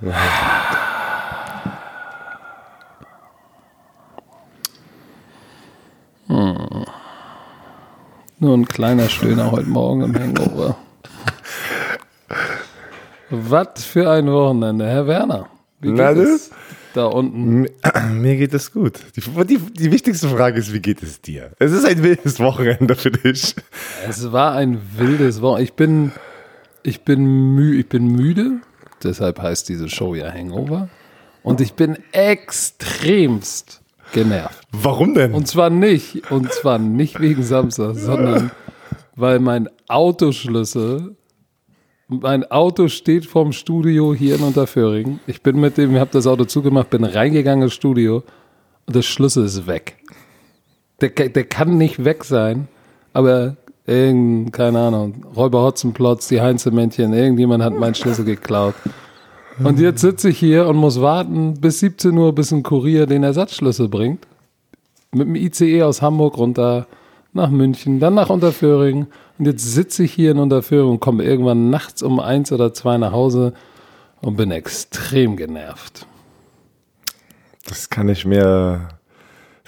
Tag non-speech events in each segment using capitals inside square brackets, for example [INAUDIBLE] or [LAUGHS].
Hm. Nur ein kleiner Stöhner heute Morgen im Hangover. Was für ein Wochenende, Herr Werner. Wie geht es da unten? [CLEARS THROAT] Mir geht es gut. Die, die, die, wichtigste Frage ist, wie geht es dir? Es ist ein wildes Wochenende für dich. Es war ein wildes Wochenende. Ich bin, ich bin, mü ich bin müde, deshalb heißt diese Show ja Hangover. Und ich bin extremst genervt. Warum denn? Und zwar nicht, und zwar nicht wegen Samstag, sondern weil mein Autoschlüssel, mein Auto steht vorm Studio hier in Unterföhring. Ich bin mit dem, ich habe das Auto zugemacht, bin reingegangen ins Studio und der Schlüssel ist weg. Der, der kann nicht weg sein, aber irgend, keine Ahnung, Räuber Hotzenplotz, die Heinzelmännchen, irgendjemand hat meinen Schlüssel geklaut. Und jetzt sitze ich hier und muss warten bis 17 Uhr, bis ein Kurier den Ersatzschlüssel bringt. Mit dem ICE aus Hamburg runter nach München, dann nach Unterföhring. Und jetzt sitze ich hier in Unterföhring und komme irgendwann nachts um eins oder zwei nach Hause und bin extrem genervt. Das kann ich mir,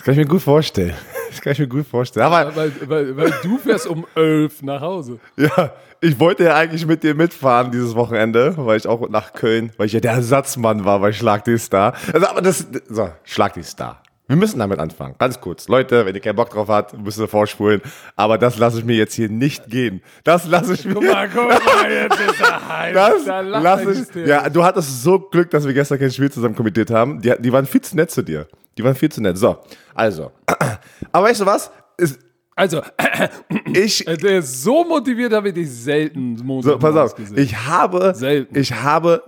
das kann ich mir gut vorstellen. [LAUGHS] Das kann ich mir gut vorstellen. Aber weil, weil, weil du fährst um elf nach Hause. Ja, ich wollte ja eigentlich mit dir mitfahren dieses Wochenende, weil ich auch nach Köln, weil ich ja der Ersatzmann war bei Schlag die Star. Also, aber das, so, Schlag die Star. Wir müssen damit anfangen. Ganz kurz. Leute, wenn ihr keinen Bock drauf habt, müsst ihr vorspulen. Aber das lasse ich mir jetzt hier nicht gehen. Das lasse ich mir. Guck mal, guck mal, jetzt ist er [LAUGHS] heiß. Das da lasse ich. Ja, du hattest so Glück, dass wir gestern kein Spiel zusammen kommentiert haben. Die, die waren viel zu nett zu dir. Die waren viel zu nett. So, also. [CLEARS THROAT] Aber weißt du was? Ist, also, [CLEARS THROAT] ich. Der ist so motiviert, habe ich dich selten so, Pass auf, gesehen. ich habe. Selten. Ich habe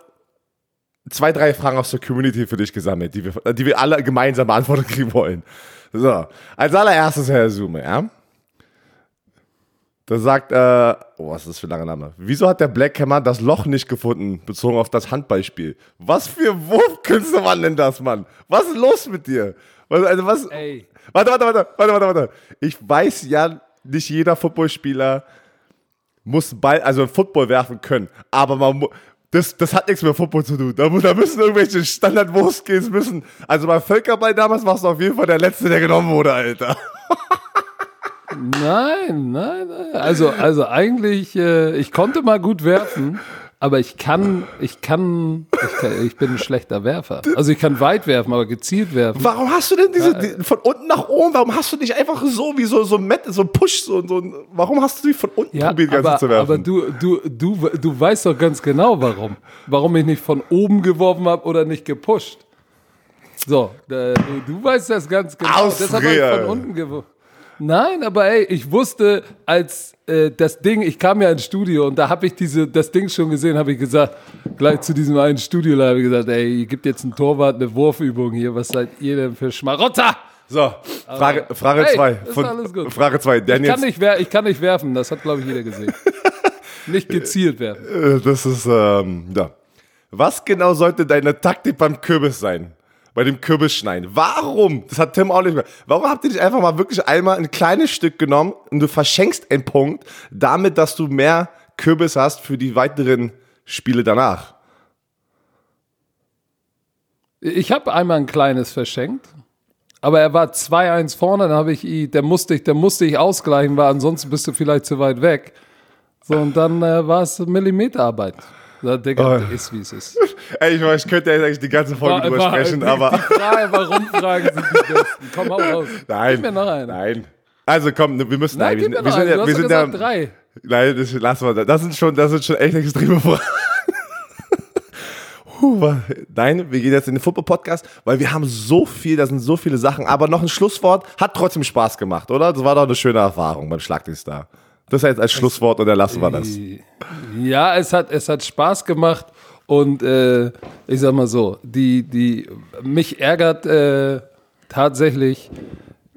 zwei, drei Fragen aus der Community für dich gesammelt, die wir, die wir alle gemeinsam beantwortet [LAUGHS] kriegen wollen. So, als allererstes, Herr Sume, ja. Da sagt, äh, oh, was ist das für ein langer Name? Wieso hat der Blackhammer das Loch nicht gefunden, bezogen auf das Handballspiel? Was für Wurfkünste waren denn das, Mann? Was ist los mit dir? Also was? Ey. Warte, warte, warte, warte, warte, warte. Ich weiß ja, nicht jeder Footballspieler muss Ball, also Football werfen können, aber man das, das hat nichts mit Football zu tun. Da, da müssen irgendwelche Standard-Wurfskills müssen. Also beim Völkerball damals warst du auf jeden Fall der Letzte, der genommen wurde, Alter. [LAUGHS] Nein, nein, nein. Also, also eigentlich, äh, ich konnte mal gut werfen, aber ich kann, ich kann, ich kann, ich bin ein schlechter Werfer. Also ich kann weit werfen, aber gezielt werfen. Warum hast du denn diese, die, von unten nach oben, warum hast du nicht einfach so wie so, so, Met, so Push, so, so, warum hast du die von unten ja, probiert, aber, zu werfen? Aber du, du, du, du weißt doch ganz genau, warum. Warum ich nicht von oben geworfen habe oder nicht gepusht. So, du, du weißt das ganz genau. Ausfrier. Deshalb habe ich von unten geworfen. Nein, aber ey, ich wusste, als äh, das Ding, ich kam ja ins Studio und da habe ich diese, das Ding schon gesehen, habe ich gesagt, gleich zu diesem einen Studio habe ich gesagt, ey, ihr gibt jetzt einen Torwart eine Wurfübung hier, was seid ihr denn für Schmarotter? So, Frage 2. Frage hey, zwei von, alles gut. Frage 2. Ich, kann nicht ich kann nicht werfen, das hat, glaube ich, jeder gesehen. [LAUGHS] nicht gezielt werfen. Äh, das ist, ähm, ja. Was genau sollte deine Taktik beim Kürbis sein? Bei dem Kürbisschneiden. Warum? Das hat Tim auch nicht mehr. Warum habt ihr nicht einfach mal wirklich einmal ein kleines Stück genommen und du verschenkst einen Punkt, damit, dass du mehr Kürbis hast für die weiteren Spiele danach? Ich habe einmal ein kleines verschenkt, aber er war 2-1 vorne, dann habe ich ihn, der musste ich, der musste ich ausgleichen, weil ansonsten bist du vielleicht zu weit weg. So, und dann äh, war es Millimeterarbeit. Na, Digga, oh. ist wie es ist. [LAUGHS] Ey, ich, weiß, ich könnte ja eigentlich die ganze Folge war, drüber war, sprechen, die, aber. Die Frage, warum Fragen sind die besten. Komm, hau raus. [LAUGHS] Nein. Gib mir noch einen. Nein. Also komm, wir müssen. Nein, nein, wir, wir sind, ja, wir sind ja. Drei. Nein, das lassen wir. Das sind schon, das sind schon echt extreme Fragen. [LAUGHS] Nein, wir gehen jetzt in den Football-Podcast, weil wir haben so viel, da sind so viele Sachen, aber noch ein Schlusswort, hat trotzdem Spaß gemacht, oder? Das war doch eine schöne Erfahrung beim Schlagdienst Das ist jetzt als Schlusswort und dann lassen wir das. Ja, es hat, es hat Spaß gemacht und äh, ich sag mal so, die, die, mich ärgert äh, tatsächlich,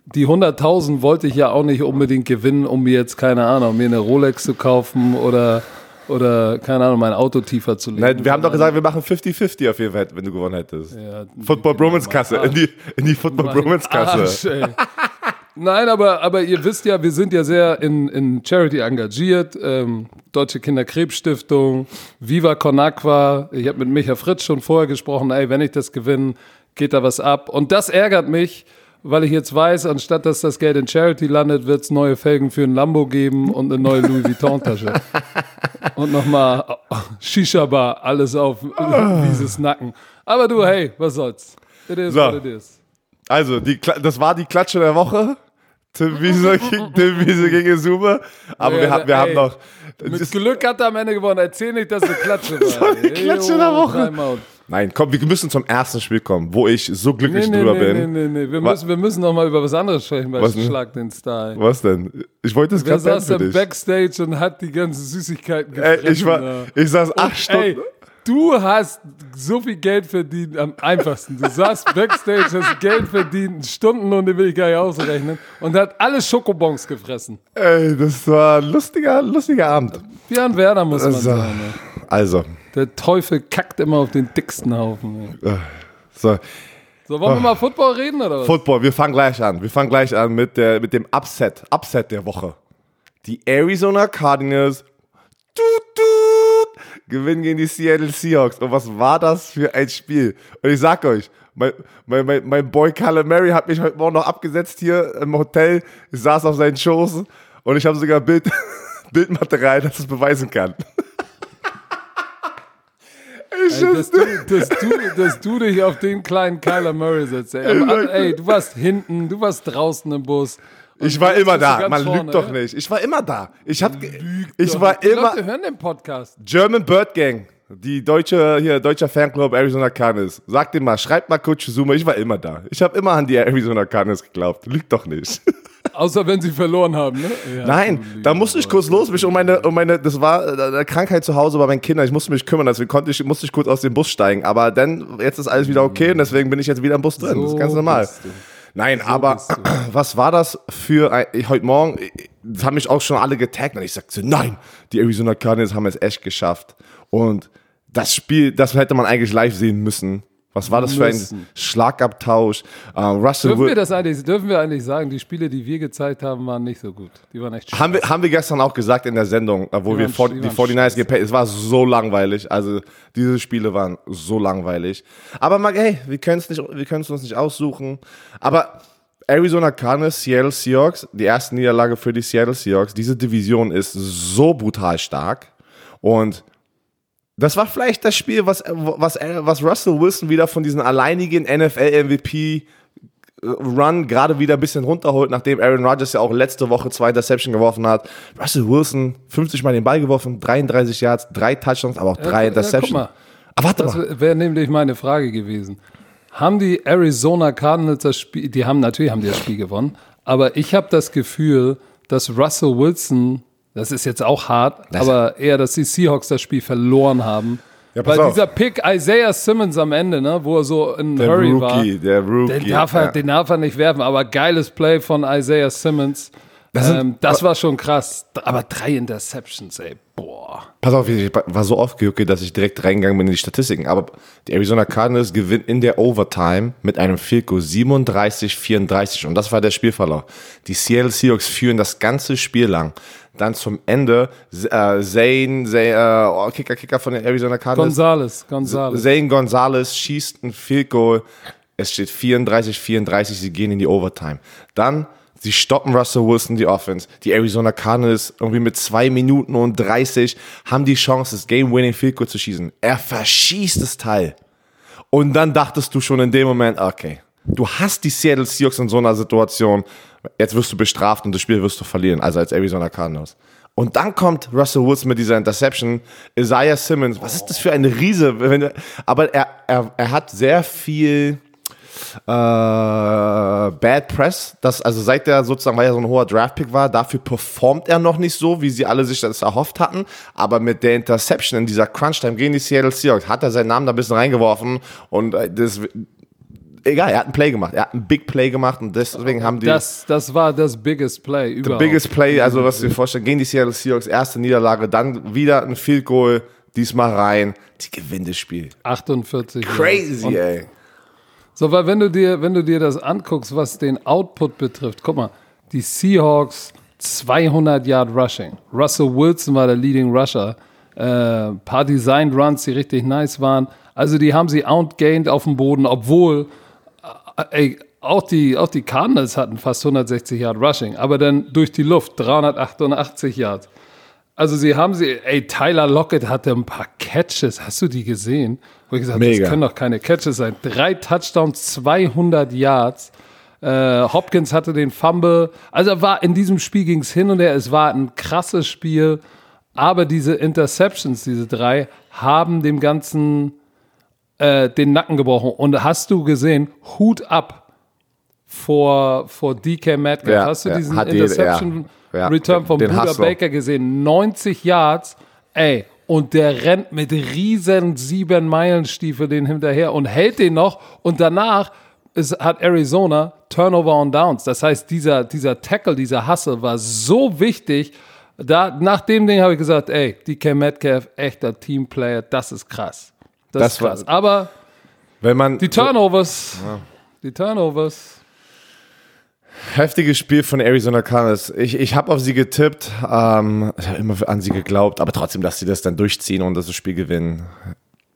die 100.000 wollte ich ja auch nicht unbedingt gewinnen, um mir jetzt, keine Ahnung, mir eine Rolex zu kaufen oder oder, keine Ahnung, mein Auto tiefer zu legen. Nein, wir haben doch gesagt, wir machen 50-50 auf jeden Fall, wenn du gewonnen hättest. Ja, Football Bromance Kasse, in die, in die Football Bromance Kasse. Nein, aber, aber ihr wisst ja, wir sind ja sehr in, in Charity engagiert. Ähm, Deutsche Kinderkrebsstiftung, Viva Con Aqua. Ich habe mit Micha Fritz schon vorher gesprochen, ey, wenn ich das gewinne, geht da was ab. Und das ärgert mich, weil ich jetzt weiß, anstatt dass das Geld in Charity landet, wird es neue Felgen für ein Lambo geben und eine neue Louis Vuitton-Tasche. [LAUGHS] und nochmal Shisha-Bar, alles auf dieses Nacken. Aber du, hey, was soll's? It is So. what it is. Also, die, das war die Klatsche der Woche. Tim Wiese, gegen- Tim Wiese [LAUGHS] gegen Sume. Aber Ja, wir, haben, wir ey. haben noch. Mit Das- Glück hat er am Ende gewonnen. Erzähl nicht, dass eine Klatsche [LAUGHS] war. die Klatsche Ey, der Woche. Nein, komm, wir müssen zum ersten Spiel kommen, wo ich so glücklich Nee, drüber nee, bin. nee, nee, nee. Wir müssen, wir müssen noch mal über was anderes sprechen bei Was denn? Schlag den Style. Was denn? Ich wollte es gerade saß dich. Backstage und hat die ganzen Süßigkeiten gefressen? Ey, ich, war, ich saß acht Ey, Stunden. Du hast so viel Geld verdient am einfachsten. Du saßt Backstage, hast Geld verdient, Stundenlohn, den will ich gar nicht ausrechnen, und hat alle Schokobons gefressen. Ey, das war ein lustiger, lustiger Abend. Björn Werner muss man So. sagen. ey. Also, Der Teufel kackt immer auf den dicksten Haufen. ey. so, So, wollen wir mal Football reden oder was? Football, wir fangen gleich an. Wir fangen gleich an mit, der, mit dem Upset, Upset der Woche. Die Arizona Cardinals tut, gewinnen gegen die Seattle Seahawks. Und was war das für ein Spiel? Und ich sag euch, mein, mein, mein, mein Boy Calamari hat mich heute Morgen noch abgesetzt hier im Hotel. Ich saß auf seinen Schoß und ich habe sogar Bild, [LAUGHS] Bildmaterial, das es beweisen kann. [LAUGHS] Ich Ey, dass, du, dass, du, dass du dich auf den kleinen Kyler Murray setzt. Ey. [LAUGHS] Ey, du warst hinten, du warst draußen im Bus. Und Ich war immer da. Man vorne, lügt doch nicht. Ich war immer da. Ich hab, ge- ich war die immer Leute hören den Podcast. German Bird Gang. Die deutsche, hier, deutscher Fanclub Arizona Cardinals. Sag dir mal, schreibt mal Coach Zuma, ich war immer da. Ich habe immer an die Arizona Cardinals geglaubt. Lügt doch nicht. [LAUGHS] Außer wenn sie verloren haben, ne? Ja, Nein, da musste ich kurz los, mich um meine, um meine, das war äh, eine Krankheit zu Hause bei meinen Kindern. Ich musste mich kümmern, deswegen konnte ich, musste ich kurz aus dem Bus steigen. Aber dann, jetzt ist alles wieder okay und deswegen bin ich jetzt wieder im Bus drin. das ist ganz So normal. Nein, aber bist du. [CLEARS THROAT] was war das für ein, ich, heute Morgen, das haben mich auch schon alle getaggt und ich sagte, nein, die Arizona Cardinals haben es echt geschafft. Und das Spiel, das hätte man eigentlich live sehen müssen. Was war das für ein. Schlagabtausch? Äh, Russell Dürfen wir das eigentlich, dürfen wir eigentlich sagen, die Spiele, die wir gezeigt haben, waren nicht so gut. Die waren echt haben wir, haben wir gestern auch gesagt in der Sendung, äh, wo Die wir waren- vor, die die waren 49ers scheiße. gepackt Es war so langweilig. Also, diese Spiele waren so langweilig. Aber mal, hey, wir können es nicht, wir können es uns nicht aussuchen. Aber Arizona Cardinals, Seattle Seahawks, die erste Niederlage für die Seattle Seahawks. Diese Division ist so brutal stark. Und das war vielleicht das Spiel, was, was, was Russell Wilson wieder von diesen alleinigen NFL-MVP Run gerade wieder ein bisschen runterholt, nachdem Aaron Rodgers ja auch letzte Woche zwei Interception geworfen hat. Russell Wilson 50 Mal den Ball geworfen, 33 Yards, drei Touchdowns, aber auch drei ja, Interceptions. mal. aber warte Das mal. wäre nämlich meine Frage gewesen. Haben die Arizona Cardinals das Spiel, die haben natürlich haben die das Spiel gewonnen, aber ich habe das Gefühl, dass Russell Wilson, das ist jetzt auch hart, aber eher, dass die Seahawks das Spiel verloren haben. Ja, pass Weil auf. dieser Pick Isaiah Simmons am Ende, ne, wo er so in Der Hurry war, Rookie, der Rookie. den darf, er, ja. den darf er nicht werfen, aber geiles Play von Isaiah Simmons. Das, sind- ähm, das war schon krass. Aber drei Interceptions, ey, boah. Pass auf, ich war so aufgejuckt, dass ich direkt reingegangen bin in die Statistiken. Aber die Arizona Cardinals gewinnen in der Overtime mit einem Field Goal 37-34. Und das war der Spielverlauf. Die Seattle Seahawks führen das ganze Spiel lang. Dann zum Ende, äh, Zane, Zane äh, oh, Kicker, Kicker von den Arizona Cardinals. Gonzales, Gonzales. Zane Gonzalez schießt ein Field Goal. Es steht 34, 34. Sie gehen in die Overtime. Dann, sie stoppen Russell Wilson, die Offense. Die Arizona Cardinals irgendwie mit zwei Minuten und 30 haben die Chance, das Game-Winning Field Goal zu schießen. Er verschießt das Teil. Und dann dachtest du schon in dem Moment, okay, du hast die Seattle Seahawks in so einer Situation, jetzt wirst du bestraft und das Spiel wirst du verlieren, also als Arizona Cardinals. Und dann kommt Russell Wilson mit dieser Interception, Isaiah Simmons, was ist das für ein Riese? Aber er, er, er hat sehr viel äh, Bad Press, das, also seit der sozusagen, weil er so ein hoher Draftpick war, dafür performt er noch nicht so, wie sie alle sich das erhofft hatten, aber mit der Interception in dieser Crunch-Time gegen die Seattle Seahawks hat er seinen Namen da ein bisschen reingeworfen und äh, das, egal, er hat ein Play gemacht, er hat ein Big Play gemacht und deswegen haben die Das, das war das biggest Play überhaupt. Biggest Play, also was du dir vorstellst, gegen die Seattle Seahawks, erste Niederlage, dann wieder ein Field Goal, diesmal rein, die gewinnen das Spiel. 48. Crazy, Und, ey. So, weil wenn du dir, wenn du dir das anguckst, was den Output betrifft, guck mal, Die Seahawks 200 Yard Rushing. Russell Wilson war der Leading Rusher. Äh, paar Designed Runs, die richtig nice waren. Also die haben sie outgained auf dem Boden, obwohl äh, ey, auch die, auch die Cardinals hatten fast 160 Yard Rushing, aber dann durch die Luft 388 Yards. Also sie haben sie, ey, Tyler Lockett hatte ein paar Catches, hast du die gesehen? Wo ich gesagt, Mega. das können doch keine Catches sein. Drei Touchdowns, 200 Yards. Äh, Hopkins hatte den Fumble. Also war in diesem Spiel ging es hin und her. Es war ein krasses Spiel, aber diese Interceptions, diese drei, haben dem Ganzen äh, den Nacken gebrochen. Und hast du gesehen, Hut ab vor, vor DK Metcalf. Ja, hast du ja, diesen hat die- Interception ja, Return vom den Bruder. Baker gesehen? 90 Yards, ey. Und der rennt mit riesen sieben Meilenstiefel den hinterher und hält den noch. Und danach ist, hat Arizona Turnover on Downs. Das heißt, dieser, dieser Tackle, dieser Hustle war so wichtig. Da, nach dem Ding habe ich gesagt, ey, DK Metcalf, echter Teamplayer, das ist krass. Das, Das ist krass. Aber Wenn man die Turnovers, die Turnovers. Heftiges Spiel von Arizona Cardinals. Ich, ich habe auf sie getippt, ähm, ich habe immer an sie geglaubt, aber trotzdem, dass sie das dann durchziehen und das Spiel gewinnen.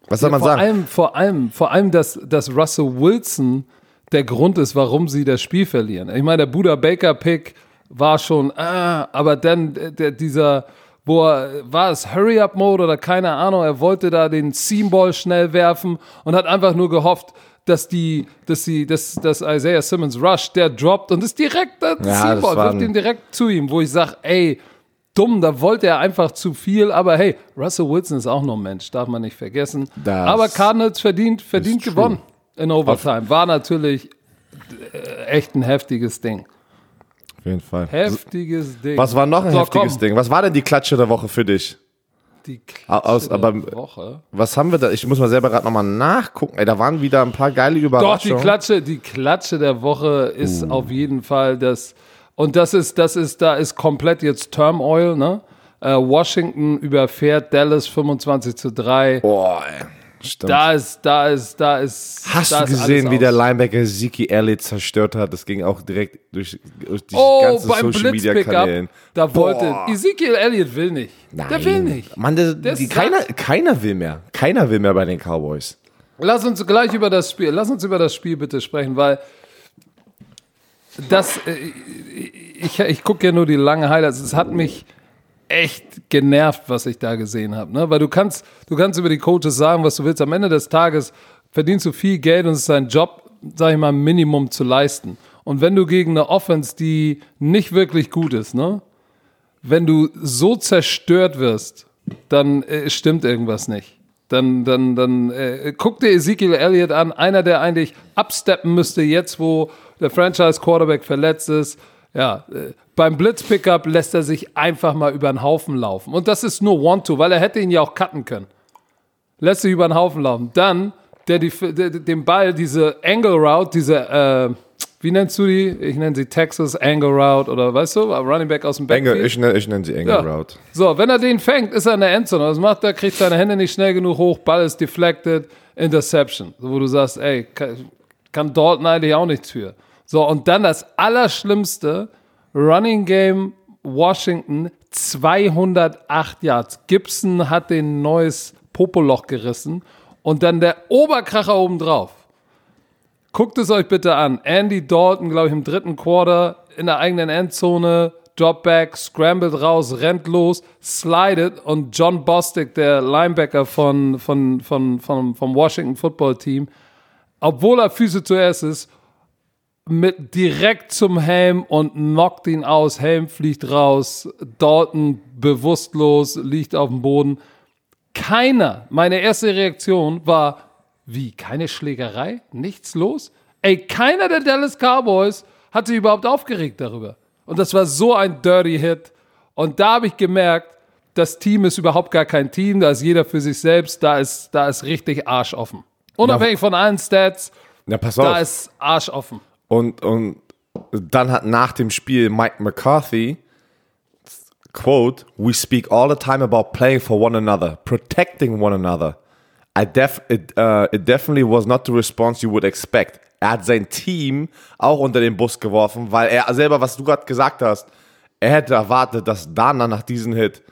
Was soll man vor sagen? allem, vor allem, vor allem, dass, dass Russell Wilson der Grund ist, warum sie das Spiel verlieren. Ich meine, der Buda Baker Pick war schon, ah, aber dann der, der, dieser, wo er, war es Hurry Up Mode oder keine Ahnung, er wollte da den Seamball schnell werfen und hat einfach nur gehofft, dass die, dass die, dass, dass Isaiah Simmons rusht, der droppt und ist direkt der war wirft ihn direkt zu ihm, wo ich sage, ey, dumm, da wollte er einfach zu viel, aber hey, Russell Wilson ist auch nur ein Mensch, darf man nicht vergessen. Das aber Cardinals verdient, verdient ist true. gewonnen in Overtime. War natürlich äh, echt ein heftiges Ding. Auf jeden Fall. Heftiges Ding. Was war noch ein So, heftiges komm, Ding? Was war denn die Klatsche der Woche für dich? Die Klatsche Aus- der aber- Woche. Was haben wir da? Ich muss mal selber gerade nochmal nachgucken. Ey, da waren wieder ein paar geile Doch, die Überraschungen. Klatsche, die Klatsche der Woche ist Uh. auf jeden Fall das. Und das ist, das ist, da ist komplett jetzt Turmoil, ne? Äh, Washington überfährt Dallas 25 zu 3. Boah, ey. Stimmt. Da ist, da ist, da ist. Hast da du gesehen, wie der. Linebacker Zeke Elliott zerstört hat? Das ging auch direkt durch, durch die Oh, ganzen Social Media Kanälen. Da wollte Boah. Ezekiel Elliott will nicht. Der will nicht. Mann, der, Der die, keiner, keiner will mehr. Keiner will mehr bei den Cowboys. Lass uns gleich über das Spiel, lass uns über das Spiel bitte sprechen, weil das, äh, ich, ich gucke ja nur die lange Highlights. Es hat mich echt genervt, was ich da gesehen habe. Ne? Weil du kannst, du kannst über die Coaches sagen, was du willst. Am Ende des Tages verdienst du viel Geld und es ist dein Job, sag ich mal, Minimum zu leisten. Und wenn du gegen eine Offense, die nicht wirklich gut ist, ne? wenn du so zerstört wirst, dann äh, stimmt irgendwas nicht. Dann, dann, dann äh, guck dir Ezekiel Elliott an, einer, der eigentlich absteppen müsste jetzt, wo der Franchise-Quarterback verletzt ist. Ja, äh, beim Blitz-Pickup lässt er sich einfach mal über den Haufen laufen. Und das ist nur One-Two, weil er hätte ihn ja auch cutten können. Lässt sich über den Haufen laufen. Dann, der, die, der den Ball, diese Angle Route, diese, äh, wie nennst du die? Ich nenne sie Texas Angle Route oder weißt du, Running Back aus dem Backfield. Engel, ich, nenne- ich nenne sie Engel Ja. Route. So, wenn er den fängt, ist er in der Endzone. Was macht er? Kriegt seine Hände nicht schnell genug hoch, Ball ist deflected, Interception. So, wo du sagst, ey, kann, kann Dalton eigentlich auch nichts für. So, und dann das Allerschlimmste, Running Game Washington, 208 Yards. Gibson hat den neues Popoloch gerissen und dann der Oberkracher obendrauf. Guckt es euch bitte an. Andy Dalton, glaube ich, im dritten Quarter in der eigenen Endzone, Dropback, scrambled raus, rennt los, slidet und John Bostic, der Linebacker von, von, von, von, vom Washington Football Team, obwohl er Füße zuerst ist, mit direkt zum Helm und knockt ihn aus. Helm fliegt raus, Dalton bewusstlos, liegt auf dem Boden. Keiner, meine erste Reaktion war, wie, keine Schlägerei? Nichts los? Ey, keiner der Dallas Cowboys hat sich überhaupt aufgeregt darüber. Und das war so ein dirty Hit. Und da habe ich gemerkt, das Team ist überhaupt gar kein Team, da ist jeder für sich selbst, da ist, da ist richtig Arsch offen. Unabhängig von allen Stats, Na, pass da auf. ist Arsch offen. Und, und dann hat nach dem Spiel Mike McCarthy, quote, we speak all the time about playing for one another, protecting one another. I def it, uh, it definitely was not the response you would expect. Er hat sein Team auch unter den Bus geworfen, weil er selber, was du gerade gesagt hast, er hätte erwartet, dass Dana nach diesem Hit,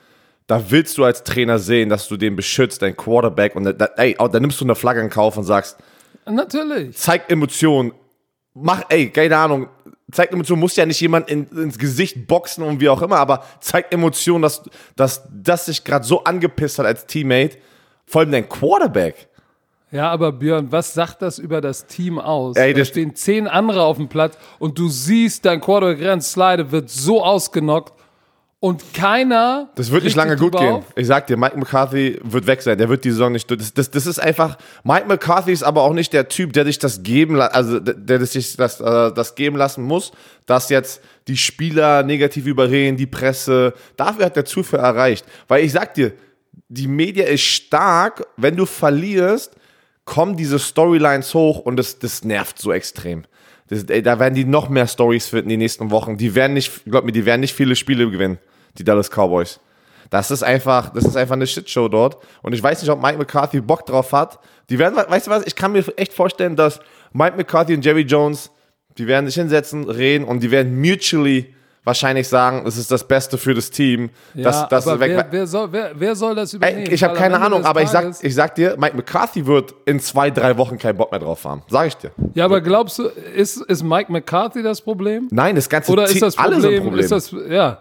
da willst du als Trainer sehen, dass du den beschützt, dein Quarterback, und da, ey, da nimmst du eine Flagge in Kauf und sagst, Natürlich. zeig Emotionen, mach, ey, keine Ahnung, zeig Emotionen, muss ja nicht jemand in, ins Gesicht boxen und wie auch immer, aber zeig Emotionen, dass, dass das sich gerade so angepisst hat als Teammate, vor allem dein Quarterback. Ja, aber Björn, was sagt das über das Team aus? Ey, da stehen zehn andere auf dem Platz und du siehst, dein Quarterback Slide wird so ausgenockt und keiner. Das wird nicht lange sich gut gehen. Ich sag dir, Mike McCarthy wird weg sein. Der wird die Saison nicht durch. Das, das, das ist einfach. Mike McCarthy ist aber auch nicht der Typ, der dich das geben, also der, der sich das, äh, das geben lassen muss, dass jetzt die Spieler negativ überreden, die Presse. Dafür hat der zu viel erreicht. Weil ich sag dir, die Media ist stark. Wenn du verlierst, kommen diese Storylines hoch und das, das nervt so extrem. Das, ey, da werden die noch mehr Stories finden die nächsten Wochen. Die werden nicht, glaub mir, die werden nicht viele Spiele gewinnen, die Dallas Cowboys. Das ist einfach, das ist einfach eine Shitshow dort. Und ich weiß nicht, ob Mike McCarthy Bock drauf hat. Die werden, weißt du was, ich kann mir echt vorstellen, dass Mike McCarthy und Jerry Jones, die werden sich hinsetzen, reden und die werden mutually wahrscheinlich sagen, es ist das Beste für das Team. Ja, dass, dass aber weg, wer, wer, soll, wer, wer soll das übernehmen? Ey, ich habe keine Ahnung, aber ich sag, ich sag dir, Mike McCarthy wird in zwei, drei Wochen keinen Bock mehr drauf haben. Sag ich dir. Ja, aber glaubst du, ist, ist Mike McCarthy das Problem? Nein, das ganze Oder ist das Problem, sind ein Problem. ist das, ja,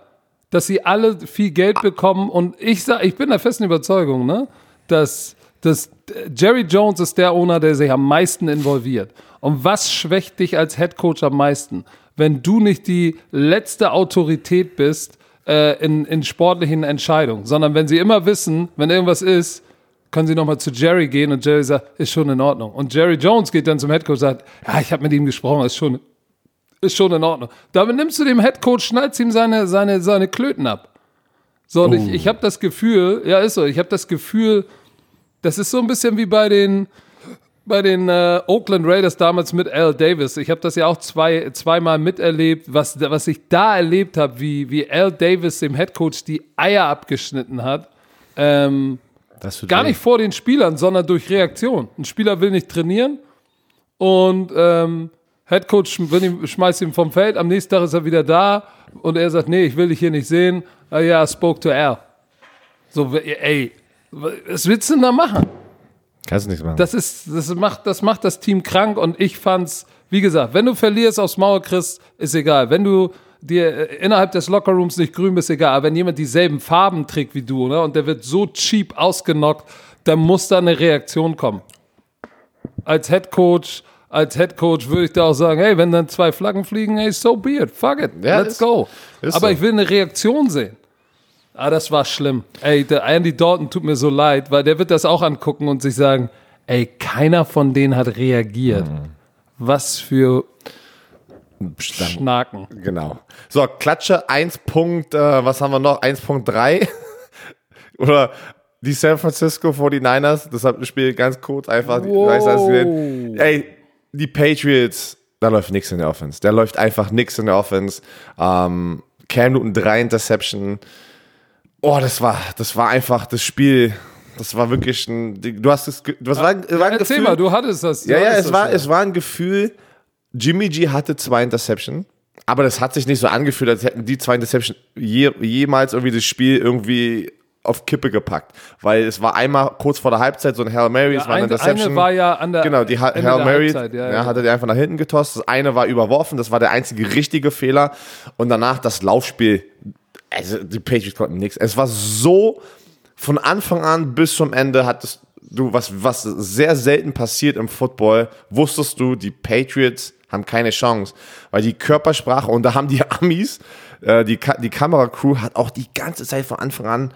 dass sie alle viel Geld bekommen und ich sag, ich bin der festen Überzeugung, ne, dass, dass Jerry Jones ist der Owner, der sich am meisten involviert. Und was schwächt dich als Head Coach am meisten? Wenn du nicht die letzte Autorität bist äh, in, in sportlichen Entscheidungen, sondern wenn sie immer wissen, wenn irgendwas ist, können sie nochmal zu Jerry gehen und Jerry sagt, ist schon in Ordnung. Und Jerry Jones geht dann zum Head Coach und sagt, ja, ich habe mit ihm gesprochen, ist schon, ist schon in Ordnung. Damit nimmst du dem Headcoach, schneidest ihm seine, seine, seine Klöten ab. So, und ich, ich habe das Gefühl, ja, ist so, ich habe das Gefühl, das ist so ein bisschen wie bei den, bei den äh, Oakland Raiders damals mit Al Davis. Ich habe das ja auch zwei, zweimal miterlebt, was, was ich da erlebt habe, wie, wie Al Davis dem Headcoach die Eier abgeschnitten hat. Ähm, Gar nicht vor den Spielern, sondern durch Reaktion. Ein Spieler will nicht trainieren und ähm, Headcoach schmeißt ihn vom Feld. Am nächsten Tag ist er wieder da und er sagt, nee, ich will dich hier nicht sehen. Ah ja, spoke to Al. So, ey, was willst du denn da machen? Kannst du nichts machen. Das ist, das macht, das macht das Team krank und ich fand's, wie gesagt, wenn du verlierst aufs Maul kriegst, ist egal. Wenn du dir äh, innerhalb des Lockerrooms nicht grün bist, egal. Aber wenn jemand dieselben Farben trägt wie du, ne, und der wird so cheap ausgenockt, dann muss da eine Reaktion kommen. Als Head Coach, als Head Coach würde ich da auch sagen, hey, wenn dann zwei Flaggen fliegen, hey, so be it, fuck it, Ja, let's ist- go. ist Aber so. ich will eine Reaktion sehen. Ah, das war schlimm. Ey, der Andy Dalton tut mir so leid, weil der wird das auch angucken und sich sagen, ey, keiner von denen hat reagiert. Mhm. Was für Stand- Schnaken. Genau. So, Klatsche 1. Punkt, äh, was haben wir noch? 1.3. [LAUGHS] Oder die San Francisco 49ers, das hat das Spiel ganz kurz einfach. Wow. Gesehen? Ey, die Patriots, da läuft nichts in der Offense. Da läuft einfach nichts in der Offense. Ähm, Cam Newton, drei Interception. Oh, das war, das war einfach das Spiel. Das war wirklich ein, du hast es, du hast, war, ein- war ein Erzähl Gefühl, mal, du hattest das. du ja, ja, hattest es das war, es war ein Gefühl, Jimmy G hatte zwei Interception, aber das hat sich nicht so angefühlt, als hätten die zwei Interception je, jemals irgendwie das Spiel irgendwie auf Kippe gepackt. Weil es war einmal kurz vor der Halbzeit so ein Hail Mary, es war eine eine, Interception. eine war ja an der Genau, die ha Ende Hail der Mary Halbzeit, ja, ja, ja. hat er die einfach nach hinten getost. Das eine war überworfen, das war der einzige richtige Fehler. Und danach das Laufspiel. Also die Patriots konnten nichts. Es war so von Anfang an bis zum Ende hattest du, was, was sehr selten passiert im Football, wusstest du, die Patriots haben keine Chance. Weil die Körpersprache, und da haben die [LAUGHS] Amis, äh, die, Ka die Kameracrew hat auch die ganze Zeit von Anfang an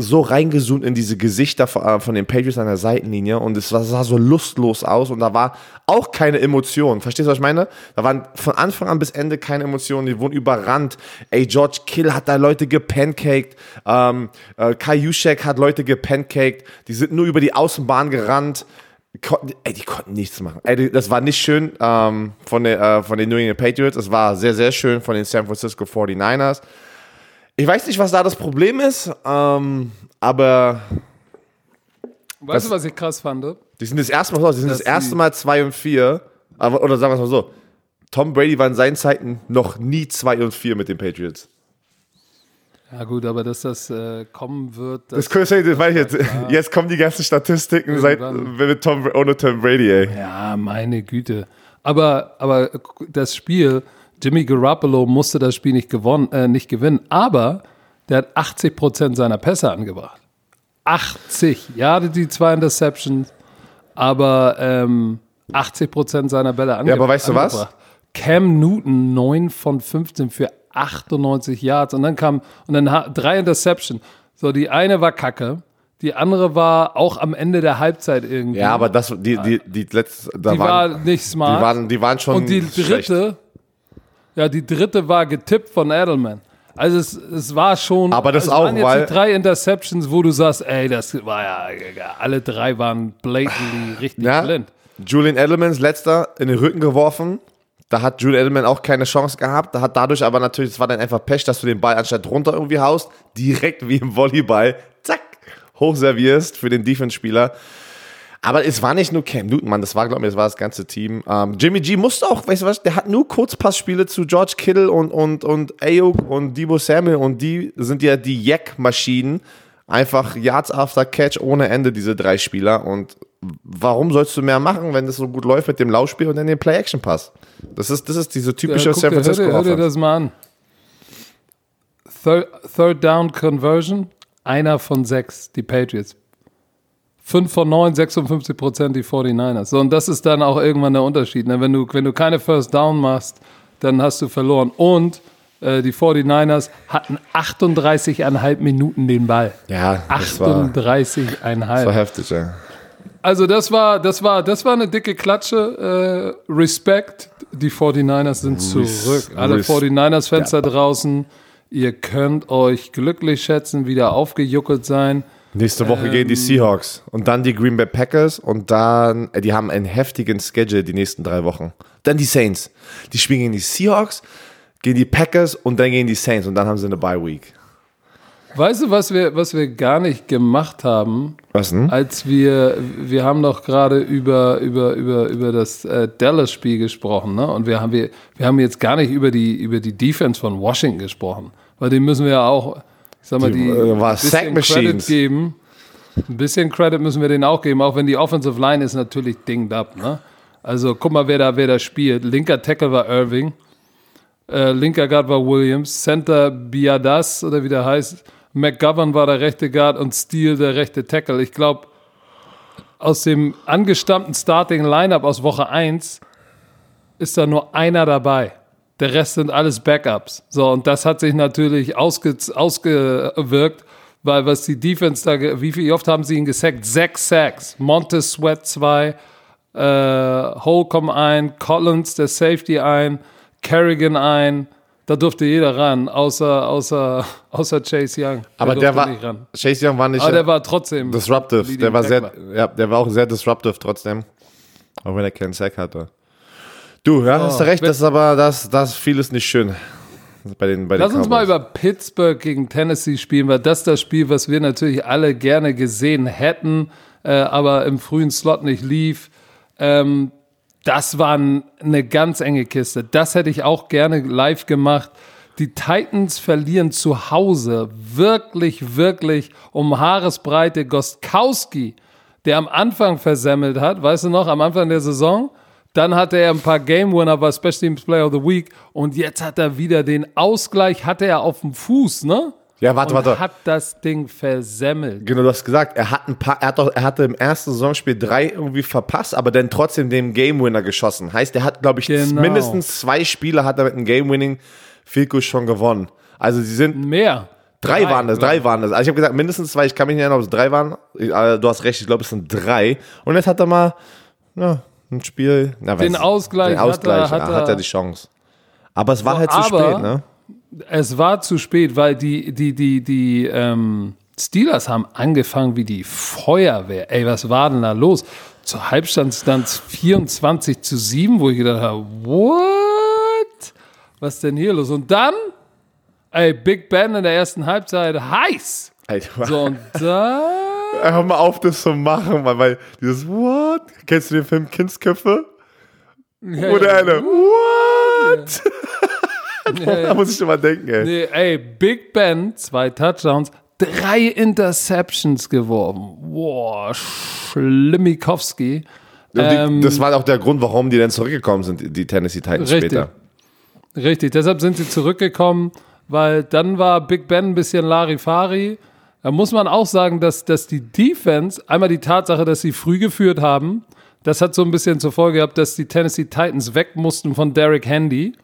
so reingezoomt in diese Gesichter von, äh, von den Patriots an der Seitenlinie und es sah so lustlos aus und da war auch keine Emotion. Verstehst du, was ich meine? Da waren von Anfang an bis Ende keine Emotionen, die wurden überrannt. Ey, George Kill hat da Leute gepancaked, ähm, äh, Kai Juszczyk hat Leute gepancaked, die sind nur über die Außenbahn gerannt. Konnten, ey, die konnten nichts machen. Ey, das war nicht schön ähm, von, den, äh, von den New England Patriots, es war sehr, sehr schön von den San Francisco 49ers. Ich weiß nicht, was da das Problem ist, ähm, aber Weißt du, was ich krass fand? die sind das erste Mal, die sind das, erste Mal 2 und 4 Aber, oder sagen wir es mal so. Tom Brady war in seinen Zeiten noch nie 2 und 4 mit den Patriots. Ja gut, aber dass das äh, kommen wird, das, Das, könnte- das weiß ich jetzt. Jetzt kommen die ganzen Statistiken seit, mit Tom, ohne Tom Brady, ey. ja, meine Güte. Aber, aber das Spiel, Jimmy Garoppolo musste das Spiel nicht, gewonnen, äh, nicht gewinnen, aber der hat 80 Prozent seiner Pässe angebracht. 80. Ja, hatte die zwei Interceptions, aber ähm, 80 Prozent seiner Bälle ange Ja, aber weißt du was? angebracht. Cam Newton 9 von 15 für 98 Yards und dann kam und dann drei Interceptions. So, die eine war Kacke, die andere war auch am Ende der Halbzeit irgendwie. Ja, aber das, die, die, die letzte, da die waren, war nicht smart. die waren, die waren schon und die schlecht. Ja, die dritte war getippt von Edelman. Also es, es war schon. Aber das es auch, waren jetzt weil- die drei Interceptions, wo du sagst, ey, das war ja, alle drei waren blatantly richtig Ja, blind. Julian Edelmans letzter in den Rücken geworfen. Da hat Julian Edelman auch keine Chance gehabt. Da hat dadurch aber natürlich, es war dann einfach Pech, dass du den Ball anstatt runter irgendwie haust, direkt wie im Volleyball, zack, hochservierst für den Defense-Spieler. Aber es war nicht nur Cam Newton, Mann, das war, glaube ich, das war das ganze Team. Ähm, Jimmy G musste auch, weißt du was, der hat nur Kurzpassspiele zu George Kittle und, und, und Ayuk und Debo Samuel und die sind ja die Jack-Maschinen. Einfach Yards after Catch ohne Ende, diese drei Spieler. Und warum sollst du mehr machen, wenn es so gut läuft mit dem Laufspiel und dann den Play-Action-Pass? Das ist, das ist diese typische Ja, guck San hör, Francisco dir, hör dir das mal an. Third, third Down Conversion, einer von sechs, die Patriots. Fünf von neun, 56 Prozent die 49ers. So, und das ist dann auch irgendwann der Unterschied. Ne? Wenn, du, wenn du keine First Down machst, dann hast du verloren. Und äh, die 49ers hatten 38,5 Minuten den Ball. Ja, das war, 38,5. das war heftig, ja. Also das war, das war, das war eine dicke Klatsche. Äh, Respekt. Die 49ers sind zurück. Alle res- 49ers-Fans da draußen, ihr könnt euch glücklich schätzen, wieder aufgejuckelt sein. Nächste Woche gehen die Ähm. Seahawks und dann die Green Bay Packers und dann, äh, die haben einen heftigen Schedule die nächsten drei Wochen. Dann die Saints. Die spielen gegen die Seahawks, gegen die Packers und dann gegen die Saints und dann haben sie eine Bye Week. Weißt du, was wir, was wir gar nicht gemacht haben, Was denn? als wir, wir haben doch gerade über, über, über, über das äh, Dallas-Spiel gesprochen, ne? Und wir haben, wir, wir haben jetzt gar nicht über die, über die Defense von Washington gesprochen. Weil dem müssen wir ja auch, sag mal, Die, die, äh, bisschen Sack Machines. Credit geben. Ein bisschen Credit müssen wir denen auch geben, auch wenn die Offensive Line ist natürlich dinged up, ne? Also guck mal, wer da, wer da spielt. Linker Tackle war Irving. Äh, linker Guard war Williams. Center Biadas, oder wie der heißt. McGovern war der rechte Guard und Steele der rechte Tackle. Ich glaube, aus dem angestammten Starting Lineup aus Woche 1 ist da nur einer dabei. Der Rest sind alles Backups. So, und das hat sich natürlich ausge, ausgewirkt, weil was die Defense da, wie viel wie oft haben sie ihn gesackt? Sechs Sacks. Montez Sweat zwei, äh, Holcomb ein, Collins, der Safety ein, Kerrigan ein. Da durfte jeder ran, außer, außer, [LAUGHS] außer Chase Young. Aber der war, nicht ran. Chase Young war nicht Aber der war trotzdem disruptive. Der war sehr, ja, der war auch sehr disruptive trotzdem. Auch wenn er keinen Sack hatte. Du, ja, hast du recht, das ist aber, das, das vieles nicht schön. Bei den, bei den Lass uns mal Cowboys. über Pittsburgh gegen Tennessee spielen, weil das das Spiel, was wir natürlich alle gerne gesehen hätten, äh, aber im frühen Slot nicht lief. Ähm, das war eine ganz enge Kiste. Das hätte ich auch gerne live gemacht. Die Titans verlieren zu Hause wirklich, wirklich um Haaresbreite. Gostkowski, der am Anfang versemmelt hat, weißt du noch, am Anfang der Saison, dann hatte er ein paar Game Winner, war Special Teams Player of the Week und jetzt hat er wieder den Ausgleich, hatte er auf dem Fuß, ne? Ja, warte, und warte. hat das Ding versemmelt. Genau, du hast gesagt, er hat ein paar, er hat doch, er hatte im ersten Saisonspiel drei irgendwie verpasst, aber dann trotzdem den Game Winner geschossen. Heißt, er hat, glaube ich, Genau. mindestens zwei Spiele hat er mit einem Game Winning Goal schon gewonnen. Also sie sind Mehr. drei, waren das, drei waren das. Also ich habe gesagt mindestens zwei. Ich kann mich nicht erinnern, ob es drei waren. Aber Du hast recht, ich glaube es sind drei. Und jetzt hat er mal ja, ein Spiel. Na, Den weiß- Ausgleich den hat er- Ausgleich, hat er- hat er die Chance. Aber es war So, halt zu spät, ne? Es war zu spät, weil die, die, die, die ähm, Steelers haben angefangen wie die Feuerwehr. Ey, was war denn da los? Zur Halbzeit stand es 24 zu 7, wo ich gedacht habe, what? Was ist denn hier los? Und dann, ey, Big Ben in der ersten Halbzeit heiß. So, und dann, Hör mal auf, das zu machen, weil, weil dieses What? Kennst du den Film Kindsköpfe? Ja, Oder ja. eine, what? Ja. [LAUGHS] Da muss ich immer denken, ey. Nee, ey, Big Ben, zwei Touchdowns, drei Interceptions geworfen. Boah, Schlimmikowski. Ähm, das war auch der Grund, warum die dann zurückgekommen sind, die Tennessee Titans Richtig. später. Richtig, deshalb sind sie zurückgekommen, weil dann war Big Ben ein bisschen Larifari. Da muss man auch sagen, dass, dass die Defense, einmal die Tatsache, dass sie früh geführt haben, das hat so ein bisschen zur Folge gehabt, dass die Tennessee Titans weg mussten von Derrick Handy,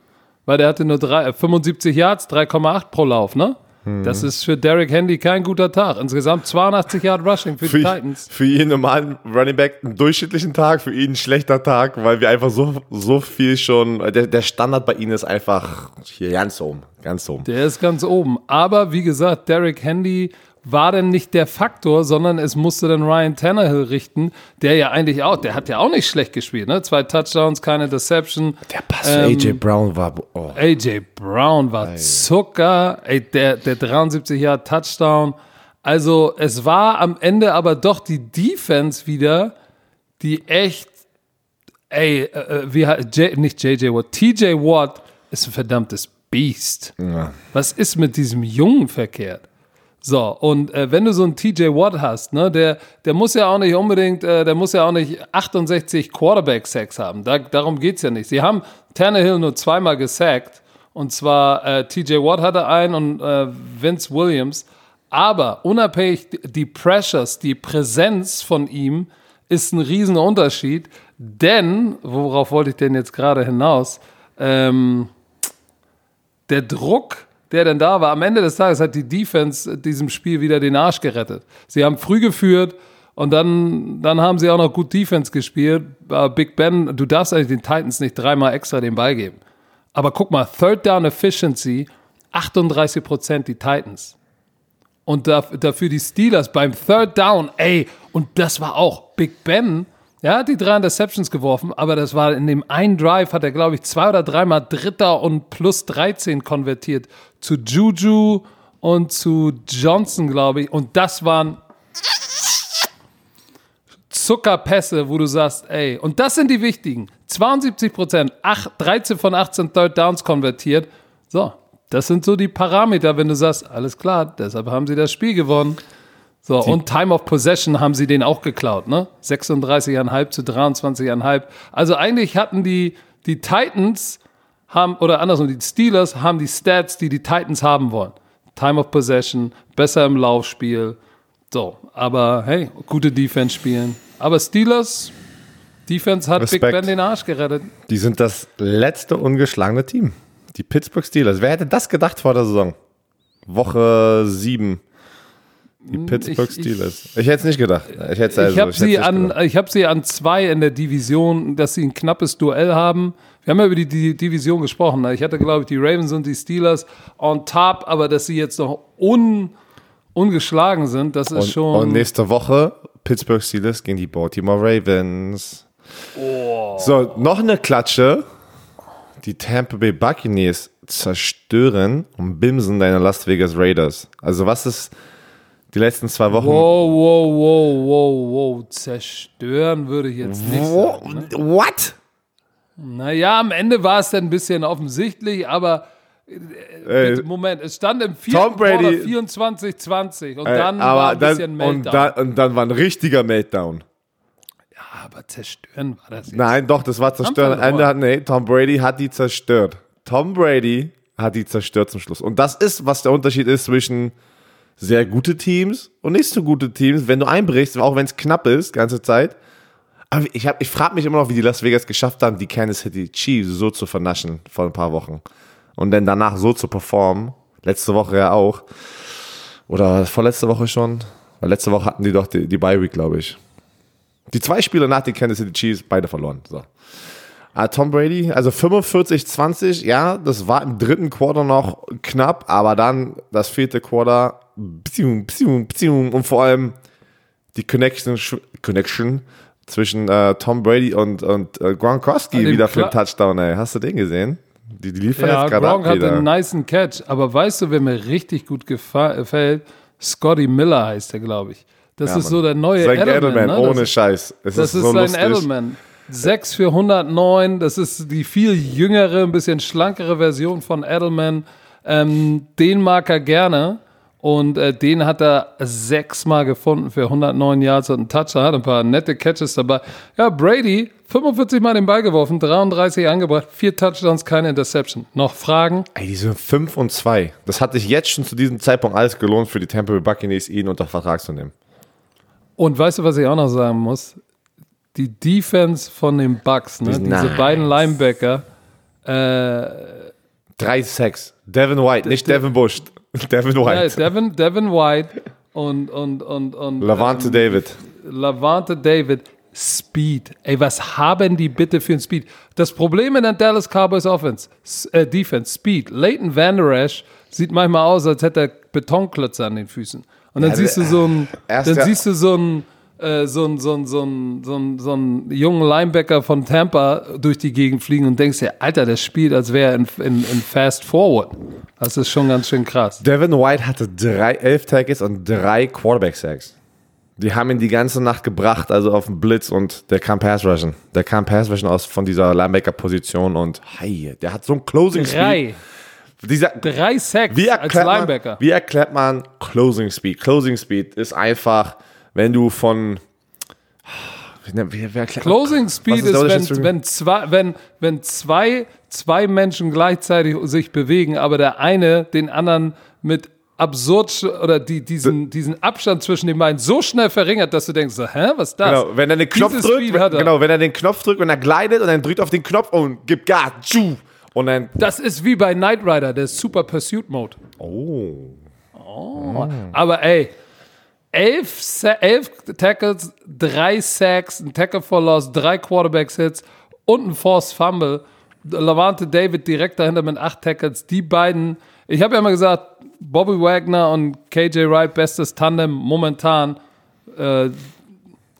weil der hatte nur drei, äh, 75 Yards, 3,8 pro Lauf, ne? Das ist für Derrick Handy kein guter Tag. Insgesamt 82 Yard Rushing für, Für, die Titans. für jeden normalen Running Back einen durchschnittlichen Tag, für ihn ein schlechter Tag, weil wir einfach so, so viel schon, der, der Standard bei ihnen ist einfach hier ganz oben, ganz oben. Der ist ganz oben. Aber wie gesagt, Derrick Handy war denn nicht der Faktor, sondern es musste dann Ryan Tannehill richten, der ja eigentlich auch, der hat ja auch nicht schlecht gespielt, ne? Zwei Touchdowns, keine Deception. Der Pass Ähm, AJ Brown war, oh. AJ Brown war Zucker, ey, der, der 73 Jahre Touchdown. Also es war am Ende aber doch die Defense wieder, die echt, ey, äh, äh, wie, J, nicht JJ Watt, TJ Watt ist ein verdammtes Biest. Was ist mit diesem Jungen verkehrt? So, und äh, wenn du so einen TJ Watt hast, ne, der, der muss ja auch nicht unbedingt, äh, der muss ja auch nicht 68 Quarterback-Sacks haben. Da, darum geht's ja nicht. Sie haben Tannehill nur zweimal gesackt. Und zwar äh, TJ Watt hatte einen und äh, Vince Williams. Aber unabhängig, die Pressures, die Präsenz von ihm ist ein riesen Unterschied. Denn, worauf wollte ich denn jetzt gerade hinaus? Ähm, der Druck, der denn da war, am Ende des Tages hat die Defense diesem Spiel wieder den Arsch gerettet. Sie haben früh geführt und dann, dann haben sie auch noch gut Defense gespielt. Big Ben, du darfst eigentlich den Titans nicht dreimal extra den Ball geben. Aber guck mal, Third Down Efficiency, 38 Prozent die Titans. Und da, dafür die Steelers beim Third Down, ey, und das war auch Big Ben, ja, hat die drei Interceptions geworfen, aber das war in dem einen Drive, hat er, glaube ich, zwei oder dreimal Dritter und plus 13 konvertiert zu Juju und zu Johnson, glaube ich. Und das waren Zuckerpässe, wo du sagst, ey, und das sind die wichtigen. 72 Prozent, 13 von 18 Third Downs konvertiert. So, das sind so die Parameter, wenn du sagst, alles klar, deshalb haben sie das Spiel gewonnen. So, und Time of Possession haben sie den auch geklaut, ne? 36,5 zu 23,5. Also eigentlich hatten die, die Titans haben, oder andersrum, die Steelers haben die Stats, die die Titans haben wollen. Time of Possession, besser im Laufspiel. So, aber hey, gute Defense spielen. Aber Steelers, Defense hat Big Respekt. Ben den Arsch gerettet. Die sind das letzte ungeschlagene Team. Die Pittsburgh Steelers. Wer hätte das gedacht vor der Saison? Woche 7. Die Pittsburgh ich- ich- Steelers. Ich, hätte es nicht gedacht. Ich, hätte also, ich habe sie, an, ich hab sie an zwei in der Division, dass sie ein knappes Duell haben. Wir haben ja über die, die Division gesprochen. ne? Ich hatte, glaube ich, die Ravens und die Steelers on top, aber dass sie jetzt noch un, ungeschlagen sind, das ist Und, schon. und nächste Woche Pittsburgh Steelers gegen die Baltimore Ravens. Oh. So, noch eine Klatsche. Die Tampa Bay Buccaneers zerstören und bimsen deine Las Vegas Raiders. Also was ist die letzten zwei Wochen? wow, wow, wow, wow, wow. Zerstören würde ich jetzt nicht Wo? sagen. Ne? What? Naja, am Ende war es dann ein bisschen offensichtlich, aber Ey, bitte, Moment, es stand im vierten Tom Brady- Quarter 24-20 und ey, dann aber war ein dann, bisschen und, Meltdown. dann, und dann war ein richtiger Meltdown. aber zerstören war das jetzt. Nein, doch, das war verloren. Ende hat, nee, Tom Brady hat die zerstört. Tom Brady hat die zerstört zum Schluss. Und das ist, was der Unterschied ist zwischen sehr gute Teams und nicht so gute Teams. Wenn du einbrichst, auch wenn es knapp ist, ganze Zeit. Aber ich, ich frage mich immer noch, wie die Las Vegas geschafft haben, die Kansas City Chiefs so zu vernaschen vor ein paar Wochen. Und dann danach so zu performen. Letzte Woche ja auch. Oder vorletzte Woche schon. Weil letzte Woche hatten die doch die, die Bye Week, glaube ich. Die zwei Spiele nach den Kansas City Chiefs, beide verloren. So. Ah, Tom Brady, also 45-20, ja, das war im dritten Quarter noch knapp, aber dann das vierte Quarter, psium, psium, psium, und vor allem die Connection, Connection zwischen äh, Tom Brady und, und äh, Gronkowski wieder für den Touchdown, ey. Hast du den gesehen? Die, die liefern Ja, jetzt gerade Gronk hatte wieder. einen niceen Catch, aber weißt du, wer mir richtig gut gefällt? Scotty Miller heißt er, glaube ich. Das Ja, ist Mann. so der neue Sein Edelman. Edelman, ne? ohne das, Scheiß. Es das ist, ist so sein lustig. Edelman. 6 für 109. Das ist die viel jüngere, ein bisschen schlankere Version von Edelman. Ähm, den mag er gerne. Und äh, den hat er sechsmal gefunden für 109 Yards und einen Touchdown. Hat ein paar nette Catches dabei. Ja, Brady, 45 Mal den Ball geworfen, 33 angebracht, vier Touchdowns, keine Interception. Noch Fragen? Ey, die sind 5 und 2. Das hat sich jetzt schon zu diesem Zeitpunkt alles gelohnt für die Tampa Bay Buccaneers, ihn unter Vertrag zu nehmen. Und weißt du, was ich auch noch sagen muss? Die Defense von den Bucks, ne? Sind diese nice. beiden Linebacker, äh, Drei Sacks. Devin White, nicht Devin Bush. [LAUGHS] Devin ja, White. Devin, Devin White und, und, und, und Lavante ähm, David. Lavante David, Speed. Ey, was haben die bitte für ein Speed? Das Problem in der Dallas Cowboys Offense, äh, Defense, Speed. Leighton Van Der Esch sieht manchmal aus, als hätte er Betonklötze an den Füßen. Und dann Ja, siehst du so erst dann siehst du so einen, äh, so einen, so so so so jungen Linebacker von Tampa durch die Gegend fliegen und denkst dir, Alter, der spielt, als wäre er in, in, in Fast Forward. Das ist schon ganz schön krass. Devin White hatte drei, elf Tackles und drei Quarterback-Sacks. Die haben ihn die ganze Nacht gebracht, also auf den Blitz und der kam Pass Rushen. Der kam Pass Rushen aus von dieser Linebacker-Position und hey, der hat so ein Closing Speed. Drei, Dieser, drei Sacks wie, als erklärt man, Linebacker. wie erklärt man Closing Speed? Closing Speed ist einfach, wenn du von. Closing Speed ist ist, wenn, wenn, zwei, wenn, wenn zwei, zwei Menschen gleichzeitig sich bewegen, aber der eine den anderen mit absurd oder die, diesen, diesen Abstand zwischen den beiden so schnell verringert, dass du denkst, so, hä, was ist das? Genau, wenn er den Knopf Diese drückt, er. genau, wenn er den Knopf drückt und er gleitet und dann drückt auf den Knopf und gibt Gas, tschu, und dann, Das ist wie bei Knight Rider, der Super Pursuit Mode. oh, Aber ey, elf, Sa elf Tackles, drei Sacks, ein Tackle for Loss, drei Quarterback-Hits und ein Forced Fumble. Lavante David direkt dahinter mit acht Tackles. Die beiden, ich habe ja immer gesagt, Bobby Wagner und KJ Wright, bestes Tandem momentan. Äh,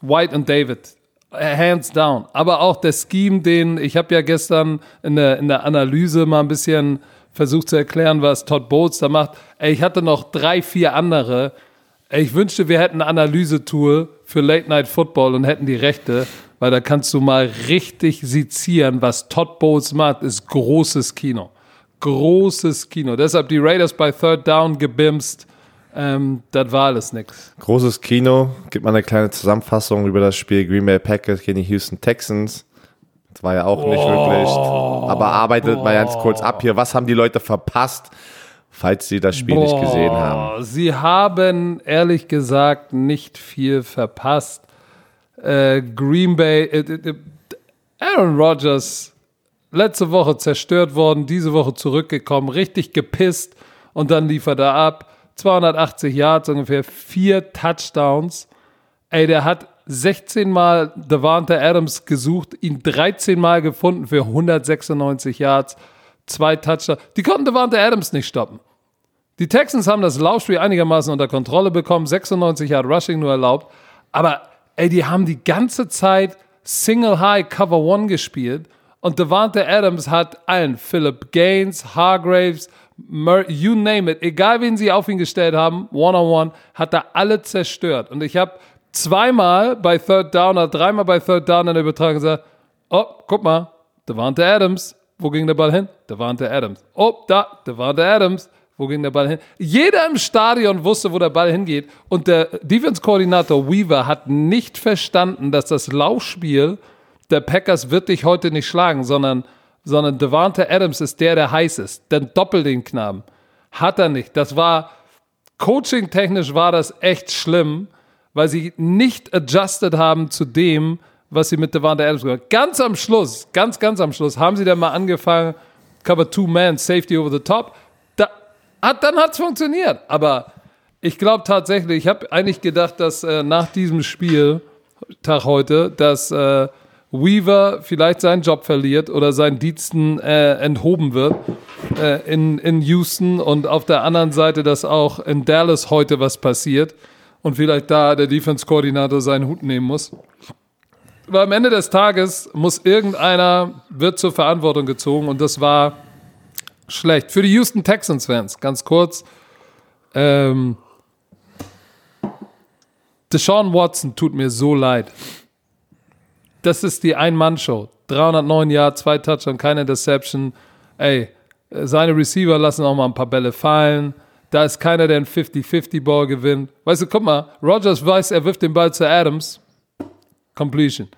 White und David. Hands down. Aber auch der Scheme, den ich habe ja gestern in der, in der Analyse mal ein bisschen versucht zu erklären, was Todd Bowles da macht. Ey, ich hatte noch drei, vier andere. Ich wünschte, wir hätten ein Analysetool für Late Night Football und hätten die Rechte, weil da kannst du mal richtig sezieren, was Todd Bowles macht, ist großes Kino. Großes Kino. Deshalb die Raiders bei Third Down gebimst. Ähm, das war alles nix. großes Kino, gibt mal eine kleine Zusammenfassung über das Spiel Green Bay Packers gegen die Houston Texans. Das war ja auch nicht wirklich, aber arbeitet mal ganz kurz ab hier, was haben die Leute verpasst, falls sie das Spiel nicht gesehen haben. Sie haben ehrlich gesagt nicht viel verpasst. Äh, Green Bay, äh, äh, Aaron Rodgers, letzte Woche zerstört worden, diese Woche zurückgekommen, richtig gepisst und dann liefert er ab. 280 Yards, ungefähr vier Touchdowns. Ey, der hat 16 Mal Devante Adams gesucht, ihn 13 Mal gefunden für 196 Yards, zwei Touchdowns. Die konnten Devante Adams nicht stoppen. Die Texans haben das Laufspiel einigermaßen unter Kontrolle bekommen, 96 Yard Rushing nur erlaubt, aber ey, die haben die ganze Zeit Single High Cover One gespielt und Devante Adams hat allen, Philip Gaines, Hargraves, Mur you name it, egal wen sie auf ihn gestellt haben, One-on-One, hat er alle zerstört. Und ich habe zweimal bei Third Down oder dreimal bei Third Down in der Übertragung gesagt, oh, guck mal, Devante Adams, wo ging der Ball hin? Devante Adams. Oh, da, Devante Adams. Wo ging der Ball hin? Jeder im Stadion wusste, wo der Ball hingeht. Und der Defense-Koordinator Weaver hat nicht verstanden, dass das Laufspiel der Packers wird dich heute nicht schlagen, sondern, sondern Devante Adams ist der, der heiß ist. Dann doppel den Knaben. Hat er nicht. Das war, coaching-technisch war das echt schlimm, weil sie nicht adjusted haben zu dem, was sie mit Devante Adams gemacht haben. Ganz am Schluss, ganz, ganz am Schluss, haben sie dann mal angefangen, Cover Two Man, Safety over the top. Da, hat, dann hat es funktioniert. Aber ich glaube tatsächlich, ich habe eigentlich gedacht, dass äh, nach diesem Spiel, Tag heute, dass äh, Weaver vielleicht seinen Job verliert oder seinen Diensten äh, enthoben wird äh, in, in Houston und auf der anderen Seite, dass auch in Dallas heute was passiert und vielleicht da der Defense-Koordinator seinen Hut nehmen muss. Aber am Ende des Tages muss irgendeiner, wird zur Verantwortung gezogen und das war schlecht. Für die Houston Texans-Fans, ganz kurz. Ähm, Deshaun Watson tut mir so leid. das ist die Ein-Mann-Show. 309 Jahre, zwei Touchdowns, keine Interception. Ey, seine Receiver lassen auch mal ein paar Bälle fallen. Da ist keiner, der einen 50-50-Ball gewinnt. Weißt du, guck mal, Rogers weiß, er wirft den Ball zu Adams. Completion.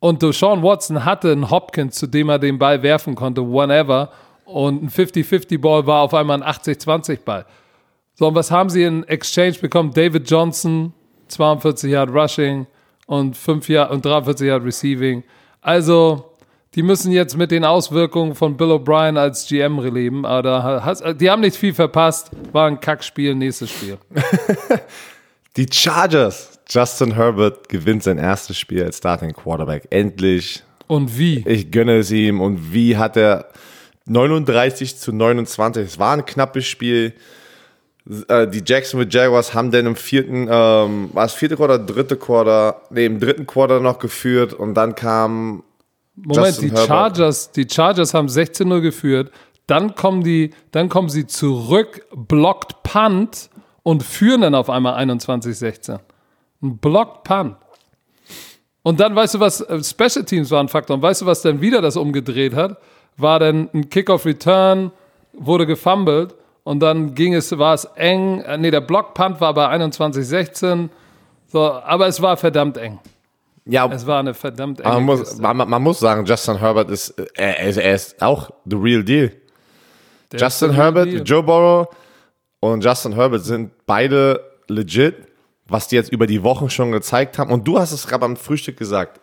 Und Sean Watson hatte einen Hopkins, zu dem er den Ball werfen konnte, whenever. Und ein 50-50-Ball war auf einmal ein 80-20-Ball. So, und was haben sie in Exchange bekommen? David Johnson, 42 Yard Rushing und, 5 Yard, und 43 Yard Receiving. Also, die müssen jetzt mit den Auswirkungen von Bill O'Brien als GM leben. Aber die haben nicht viel verpasst. War ein Kackspiel, nächstes Spiel. [LAUGHS] die Chargers. Justin Herbert gewinnt sein erstes Spiel als Starting Quarterback. Endlich. Und wie? Ich gönne es ihm. Und wie hat er 39 zu 29. Es war ein knappes Spiel. Äh, die Jacksonville Jaguars haben dann im vierten, ähm, war es vierte Quarter, dritte Quarter, nee, im dritten Quarter noch geführt und dann kam Moment, Justin die Herbert. Chargers, die Chargers haben 16-0 geführt. Dann kommen die, dann kommen sie zurück, blockt Punt und führen dann auf einmal 21-16. Ein blockt Punt. Und dann weißt du was, äh, Special Teams waren ein Faktor. Und weißt du, was dann wieder das umgedreht hat? War dann ein Kickoff Return, wurde gefumbled und dann ging es, war es eng. Äh, nee, der Block Punt war bei 21-16. So, aber es war verdammt eng. Ja, es war eine verdammt enge man muss, man, man, muss sagen, Justin Herbert ist, er, er ist auch the real deal. Der Justin Herbert, deal. Joe Burrow und Justin Herbert sind beide legit, was die jetzt über die Wochen schon gezeigt haben. Und du hast es gerade am Frühstück gesagt.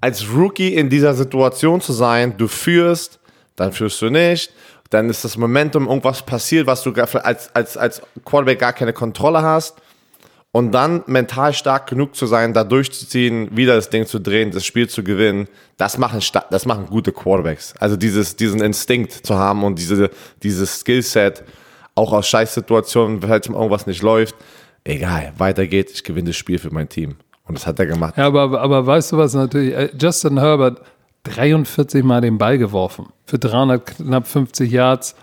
Als Rookie in dieser Situation zu sein, du führst, dann führst du nicht, dann ist das Momentum, irgendwas passiert, was du als, als, als Quarterback gar keine Kontrolle hast und dann mental stark genug zu sein, da durchzuziehen, wieder das Ding zu drehen, das Spiel zu gewinnen, das machen, das machen gute Quarterbacks. Also dieses, diesen Instinkt zu haben und diese, dieses Skillset, auch aus Scheißsituationen, halt irgendwas nicht läuft, egal, weiter geht, ich gewinne das Spiel für mein Team. Und das hat er gemacht. Ja, aber, aber weißt du was natürlich, äh, Justin Herbert 43 Mal den Ball geworfen für 350 Yards,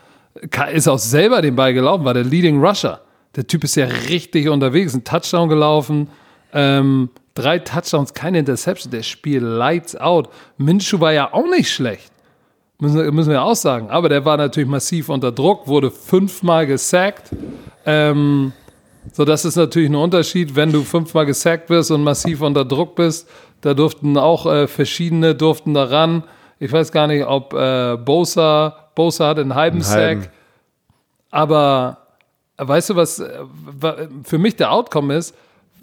ist auch selber den Ball gelaufen, war der Leading Rusher. Der Typ ist ja richtig unterwegs, ein Touchdown gelaufen, ähm, drei Touchdowns, keine Interception, der spielt lights out. Minshu war ja auch nicht schlecht, müssen, müssen wir auch sagen. Aber der war natürlich massiv unter Druck, wurde fünfmal gesackt. Ähm, so, das ist natürlich ein Unterschied, wenn du fünfmal gesackt wirst und massiv unter Druck bist. Da durften auch äh, verschiedene durften da ran. Ich weiß gar nicht, ob äh, Bosa, Bosa hat einen halben einen Sack. Halben. Aber weißt du, was äh, für mich der Outcome ist?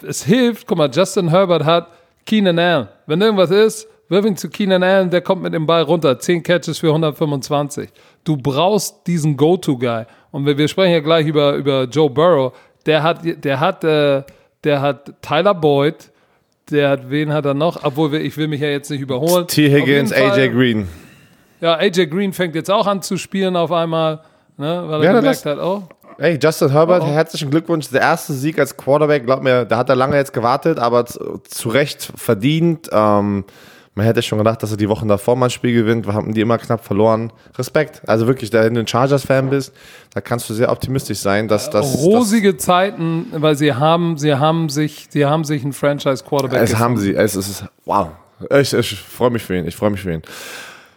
Es hilft, guck mal, Justin Herbert hat Keenan Allen. Wenn irgendwas ist, wirf ihn zu Keenan Allen, der kommt mit dem Ball runter. 10 Catches für 125. Du brauchst diesen Go-To-Guy. Und wir, wir sprechen ja gleich über, über Joe Burrow. Der hat, der hat, äh, der hat Tyler Boyd, der hat, wen hat er noch? Obwohl, ich will mich ja jetzt nicht überholen. T. Higgins, AJ Green. Ja, AJ Green fängt jetzt auch an zu spielen auf einmal, ne, weil er ja, gemerkt hat, oh, Ey, Justin Herbert, oh, oh. herzlichen Glückwunsch. Der erste Sieg als Quarterback, glaub mir, da hat er lange jetzt gewartet, aber zu, zu Recht verdient. Ähm, man hätte schon gedacht, dass er die Wochen davor mal ein Spiel gewinnt. Wir haben die immer knapp verloren. Respekt. Also wirklich, da du ein Chargers-Fan bist, da kannst du sehr optimistisch sein, dass das. Rosige das, Zeiten, weil sie haben, sie haben sich, sie haben sich einen Franchise-Quarterback. Es gefunden. haben sie. Es ist, wow. Ich, ich freue mich für ihn. Ich freue mich für ihn.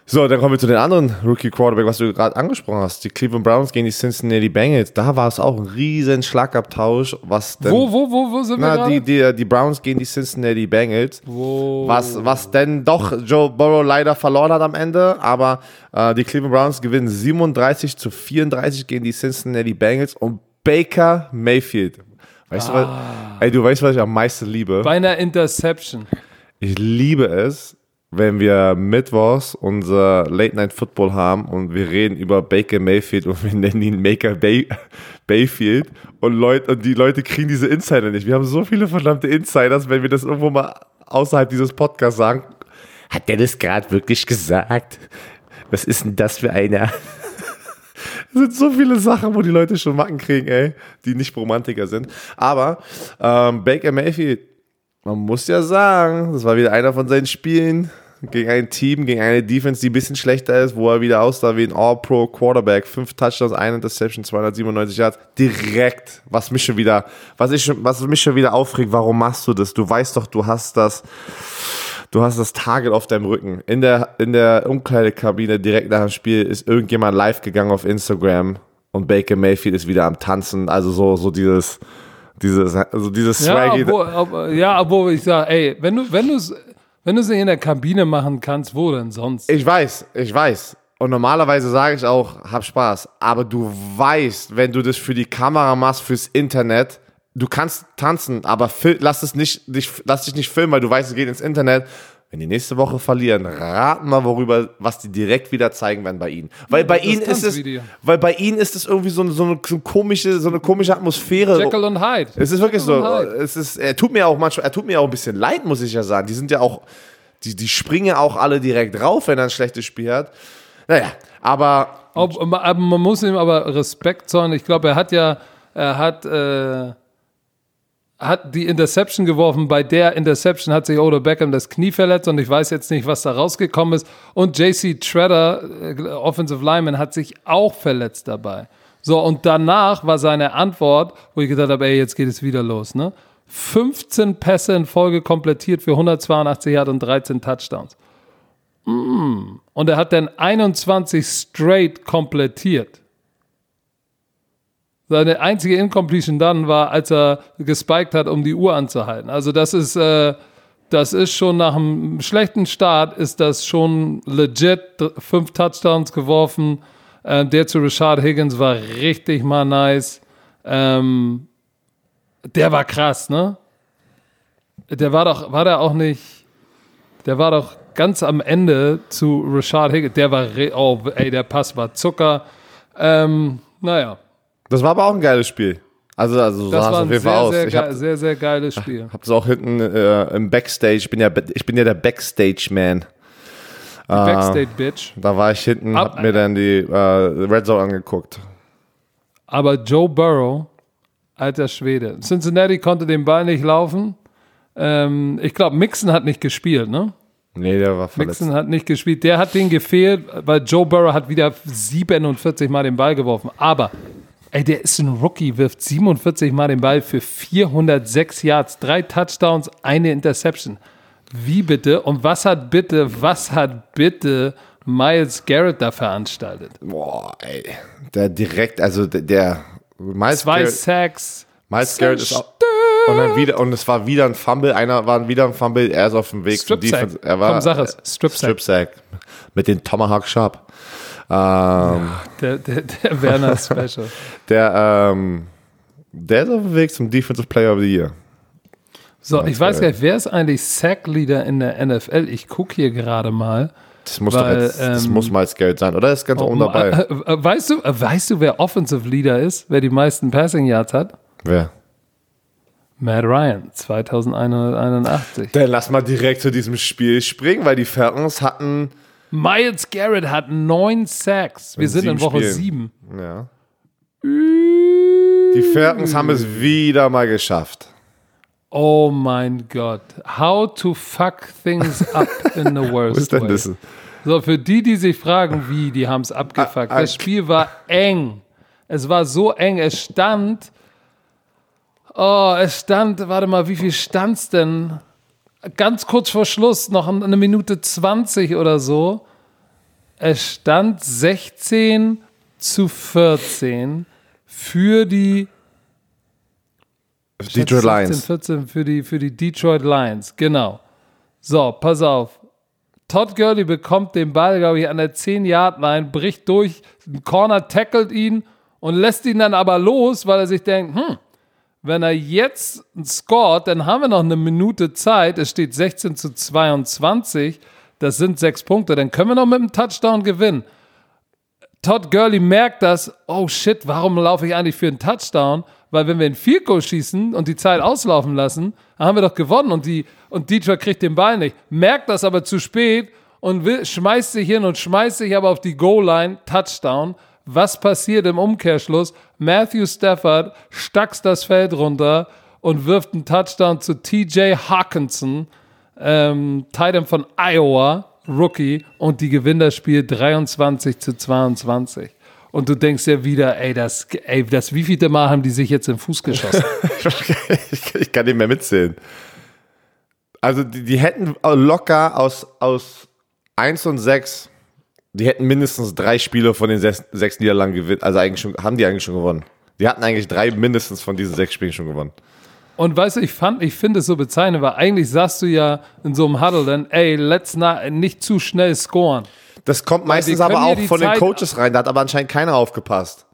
So, dann kommen wir zu den anderen Rookie Quarterback, was du gerade angesprochen hast. Die Cleveland Browns gegen die Cincinnati Bengals. Da war es auch ein riesen Schlagabtausch. Was denn, wo, wo, wo, wo sind na, wir? Die, die, die Browns gegen die Cincinnati Bengals. Wo? Was, was denn doch Joe Burrow leider verloren hat am Ende. Aber äh, die Cleveland Browns gewinnen 37 zu 34 gegen die Cincinnati Bengals. Und Baker Mayfield. Weißt ah. du, was, ey, du weißt, was ich am meisten liebe? Bei einer Interception. Ich liebe es wenn wir mittwochs unser Late Night Football haben und wir reden über Baker Mayfield und [LAUGHS] wir nennen ihn Maker Bay Bayfield und, Leute, und die Leute kriegen diese Insider nicht. Wir haben so viele verdammte Insiders, wenn wir das irgendwo mal außerhalb dieses Podcasts sagen. Hat der das gerade wirklich gesagt? Was ist denn das für einer? [LAUGHS] Es sind so viele Sachen, wo die Leute schon Macken kriegen, ey, die nicht Romantiker sind. Aber ähm, Baker Mayfield, man muss ja sagen, das war wieder einer von seinen Spielen, gegen ein Team, gegen eine Defense, die ein bisschen schlechter ist, wo er wieder aussah wie ein All-Pro Quarterback. Fünf Touchdowns, eine Interception, 297 Yards. Direkt, was mich schon wieder, was ich was mich schon wieder aufregt, warum machst du das? Du weißt doch, du hast das, du hast das Target auf deinem Rücken. In der, in der Umkleidekabine direkt nach dem Spiel ist irgendjemand live gegangen auf Instagram und Baker Mayfield ist wieder am Tanzen. Also so, so dieses, dieses, also dieses Ja, Swaggy. obwohl, ob, ja, obwohl ich sage, ey, wenn du, wenn du es wenn du es in der Kabine machen kannst, wo denn sonst? Ich weiß, ich weiß. Und normalerweise sage ich auch, hab Spaß. Aber du weißt, wenn du das für die Kamera machst, fürs Internet, du kannst tanzen, aber lass es nicht, dich, lass dich nicht filmen, weil du weißt, es geht ins Internet. Wenn die nächste Woche verlieren, raten wir worüber, was die direkt wieder zeigen werden bei ihnen. Weil bei ihnen ist es, weil bei ihnen ist es irgendwie so, eine- so, eine, so eine komische, so eine komische Atmosphäre. Jekyll und Hyde. Es ist wirklich so. Jekyll Hyde. Es ist, er tut mir auch manchmal, er tut mir auch ein bisschen leid, muss ich ja sagen. Die sind ja auch, die, die springen auch alle direkt drauf, wenn er ein schlechtes Spiel hat. Naja, aber Ob, man muss ihm aber Respekt zollen. Ich glaube, er hat ja, er hat, äh, hat die Interception geworfen. Bei der Interception hat sich Odo Beckham das Knie verletzt und ich weiß jetzt nicht, was da rausgekommen ist. Und JC Treader, äh, Offensive Lineman, hat sich auch verletzt dabei. So, und danach war seine Antwort, wo ich gedacht habe, ey, jetzt geht es wieder los, ne? 15 Pässe in Folge komplettiert für 182 Yard und 13 Touchdowns. Mm. Und er hat dann 21 straight komplettiert. Seine einzige Incompletion dann war, als er gespiked hat, um die Uhr anzuhalten. Also das ist, äh, das ist schon nach einem schlechten Start, ist das schon legit. Fünf Touchdowns geworfen. Äh, der zu Richard Higgins war richtig mal nice. Ähm, der war krass, ne? Der war doch, war der auch nicht, der war doch ganz am Ende zu Richard Higgins. Der war, oh, ey, der Pass war Zucker. Ähm, naja, das war aber auch ein geiles Spiel. Also, also so das sah es war auf ein jeden Fall sehr, aus. sehr, Ich ge habe sehr, sehr geiles Spiel. hab das auch hinten äh, im Backstage. Ich bin ja, ich bin ja der Backstage-Man. Die Backstage Bitch. Da war ich hinten, Ab- hab mir dann die äh, Red Zone angeguckt. Aber Joe Burrow, alter Schwede. Cincinnati konnte den Ball nicht laufen. Ähm, ich glaube, Mixon hat nicht gespielt, ne? Nee, der war verletzt. Mixon hat nicht gespielt. Der hat den gefehlt, weil Joe Burrow hat wieder 47 Mal den Ball geworfen. Aber, ey, der ist ein Rookie, wirft 47 Mal den Ball für 406 Yards, drei Touchdowns, eine Interception. Wie bitte? Und was hat bitte, was hat bitte Miles Garrett da veranstaltet? Boah, ey. Der direkt, also der, der Miles Zwei Garrett, Sacks. Miles Garrett ist auch, und dann wieder, und es war wieder ein Fumble, einer war wieder ein Fumble, er ist auf dem Weg Strip Sack. Defense. Er war, Komm, sag es. Strip Sack. Strip Sack. Mit den Tomahawk Sharp. Ähm, Der, der, der Werner [LAUGHS] Special. der, ähm, der ist auf dem Weg zum Defensive Player of the Year. So, ich weiß gar nicht, wer ist eigentlich Sack-Leader in der NFL? Ich gucke hier gerade mal. Das muss Weil, jetzt, das ähm, muss Miles Garrett sein, oder? Ist ganz oben dabei. Äh, [LAUGHS] äh, Weißt du, äh, weißt du, wer Offensive Leader ist? Wer die meisten Passing Yards hat? Wer? Matt Ryan, 2181. Dann lass mal direkt zu diesem Spiel springen, weil die Falcons hatten, Miles Garrett hat neun Sacks. Wir In sind in Woche Spielen. sieben. ja. Die Falcons haben es wieder mal geschafft. Oh mein Gott. How to fuck things up in the [LAUGHS] worst Was ist denn way. das? So, für die, die sich fragen, wie, die haben es abgefuckt. Ah, ah, Das Spiel war eng. Es war so eng. Es stand. Oh, es stand, warte mal, wie viel stand's denn? Ganz kurz vor Schluss, noch eine Minute 20 oder so. Es stand 16 zu 14 für die Detroit 16, Lions. 14 für die, für die Detroit Lions, genau. So, pass auf. Todd Gurley bekommt den Ball, glaube ich, an der 10-Yard-Line, bricht durch, ein Corner tackelt ihn und lässt ihn dann aber los, weil er sich denkt, hm, wenn er jetzt scoret, dann haben wir noch eine Minute Zeit. Es steht 16 zu 22. Das sind sechs Punkte. Dann können wir noch mit einem Touchdown gewinnen. Todd Gurley merkt das, oh shit, warum laufe ich eigentlich für einen Touchdown? Weil wenn wir einen Goal schießen und die Zeit auslaufen lassen, dann haben wir doch gewonnen und, die, und Detroit kriegt den Ball nicht. Merkt das aber zu spät und will, schmeißt sich hin und schmeißt sich aber auf die Goal-Line, Touchdown. Was passiert im Umkehrschluss? Matthew Stafford stackst das Feld runter und wirft einen Touchdown zu TJ Hawkinson, ähm, Titan von Iowa, Rookie, und die gewinnen das Spiel 23 zu 22. Und du denkst ja wieder, ey, das, ey, das wievielte Mal haben die sich jetzt im Fuß geschossen? [LAUGHS] ich, kann nicht mehr mitzählen. Also die, die hätten locker aus, aus 1 und 6, die hätten mindestens drei Spiele von den sechs, sechs Niederlagen gewinnen. Also eigentlich schon, haben die eigentlich schon gewonnen. Die hatten eigentlich drei mindestens von diesen sechs Spielen schon gewonnen. Und weißt du, ich fand, ich finde es so bezeichnend, weil eigentlich sagst du ja in so einem Huddle dann, ey, let's not, nicht zu schnell scoren. Das kommt meistens aber auch von Zeit den Coaches rein. Da hat aber anscheinend keiner aufgepasst.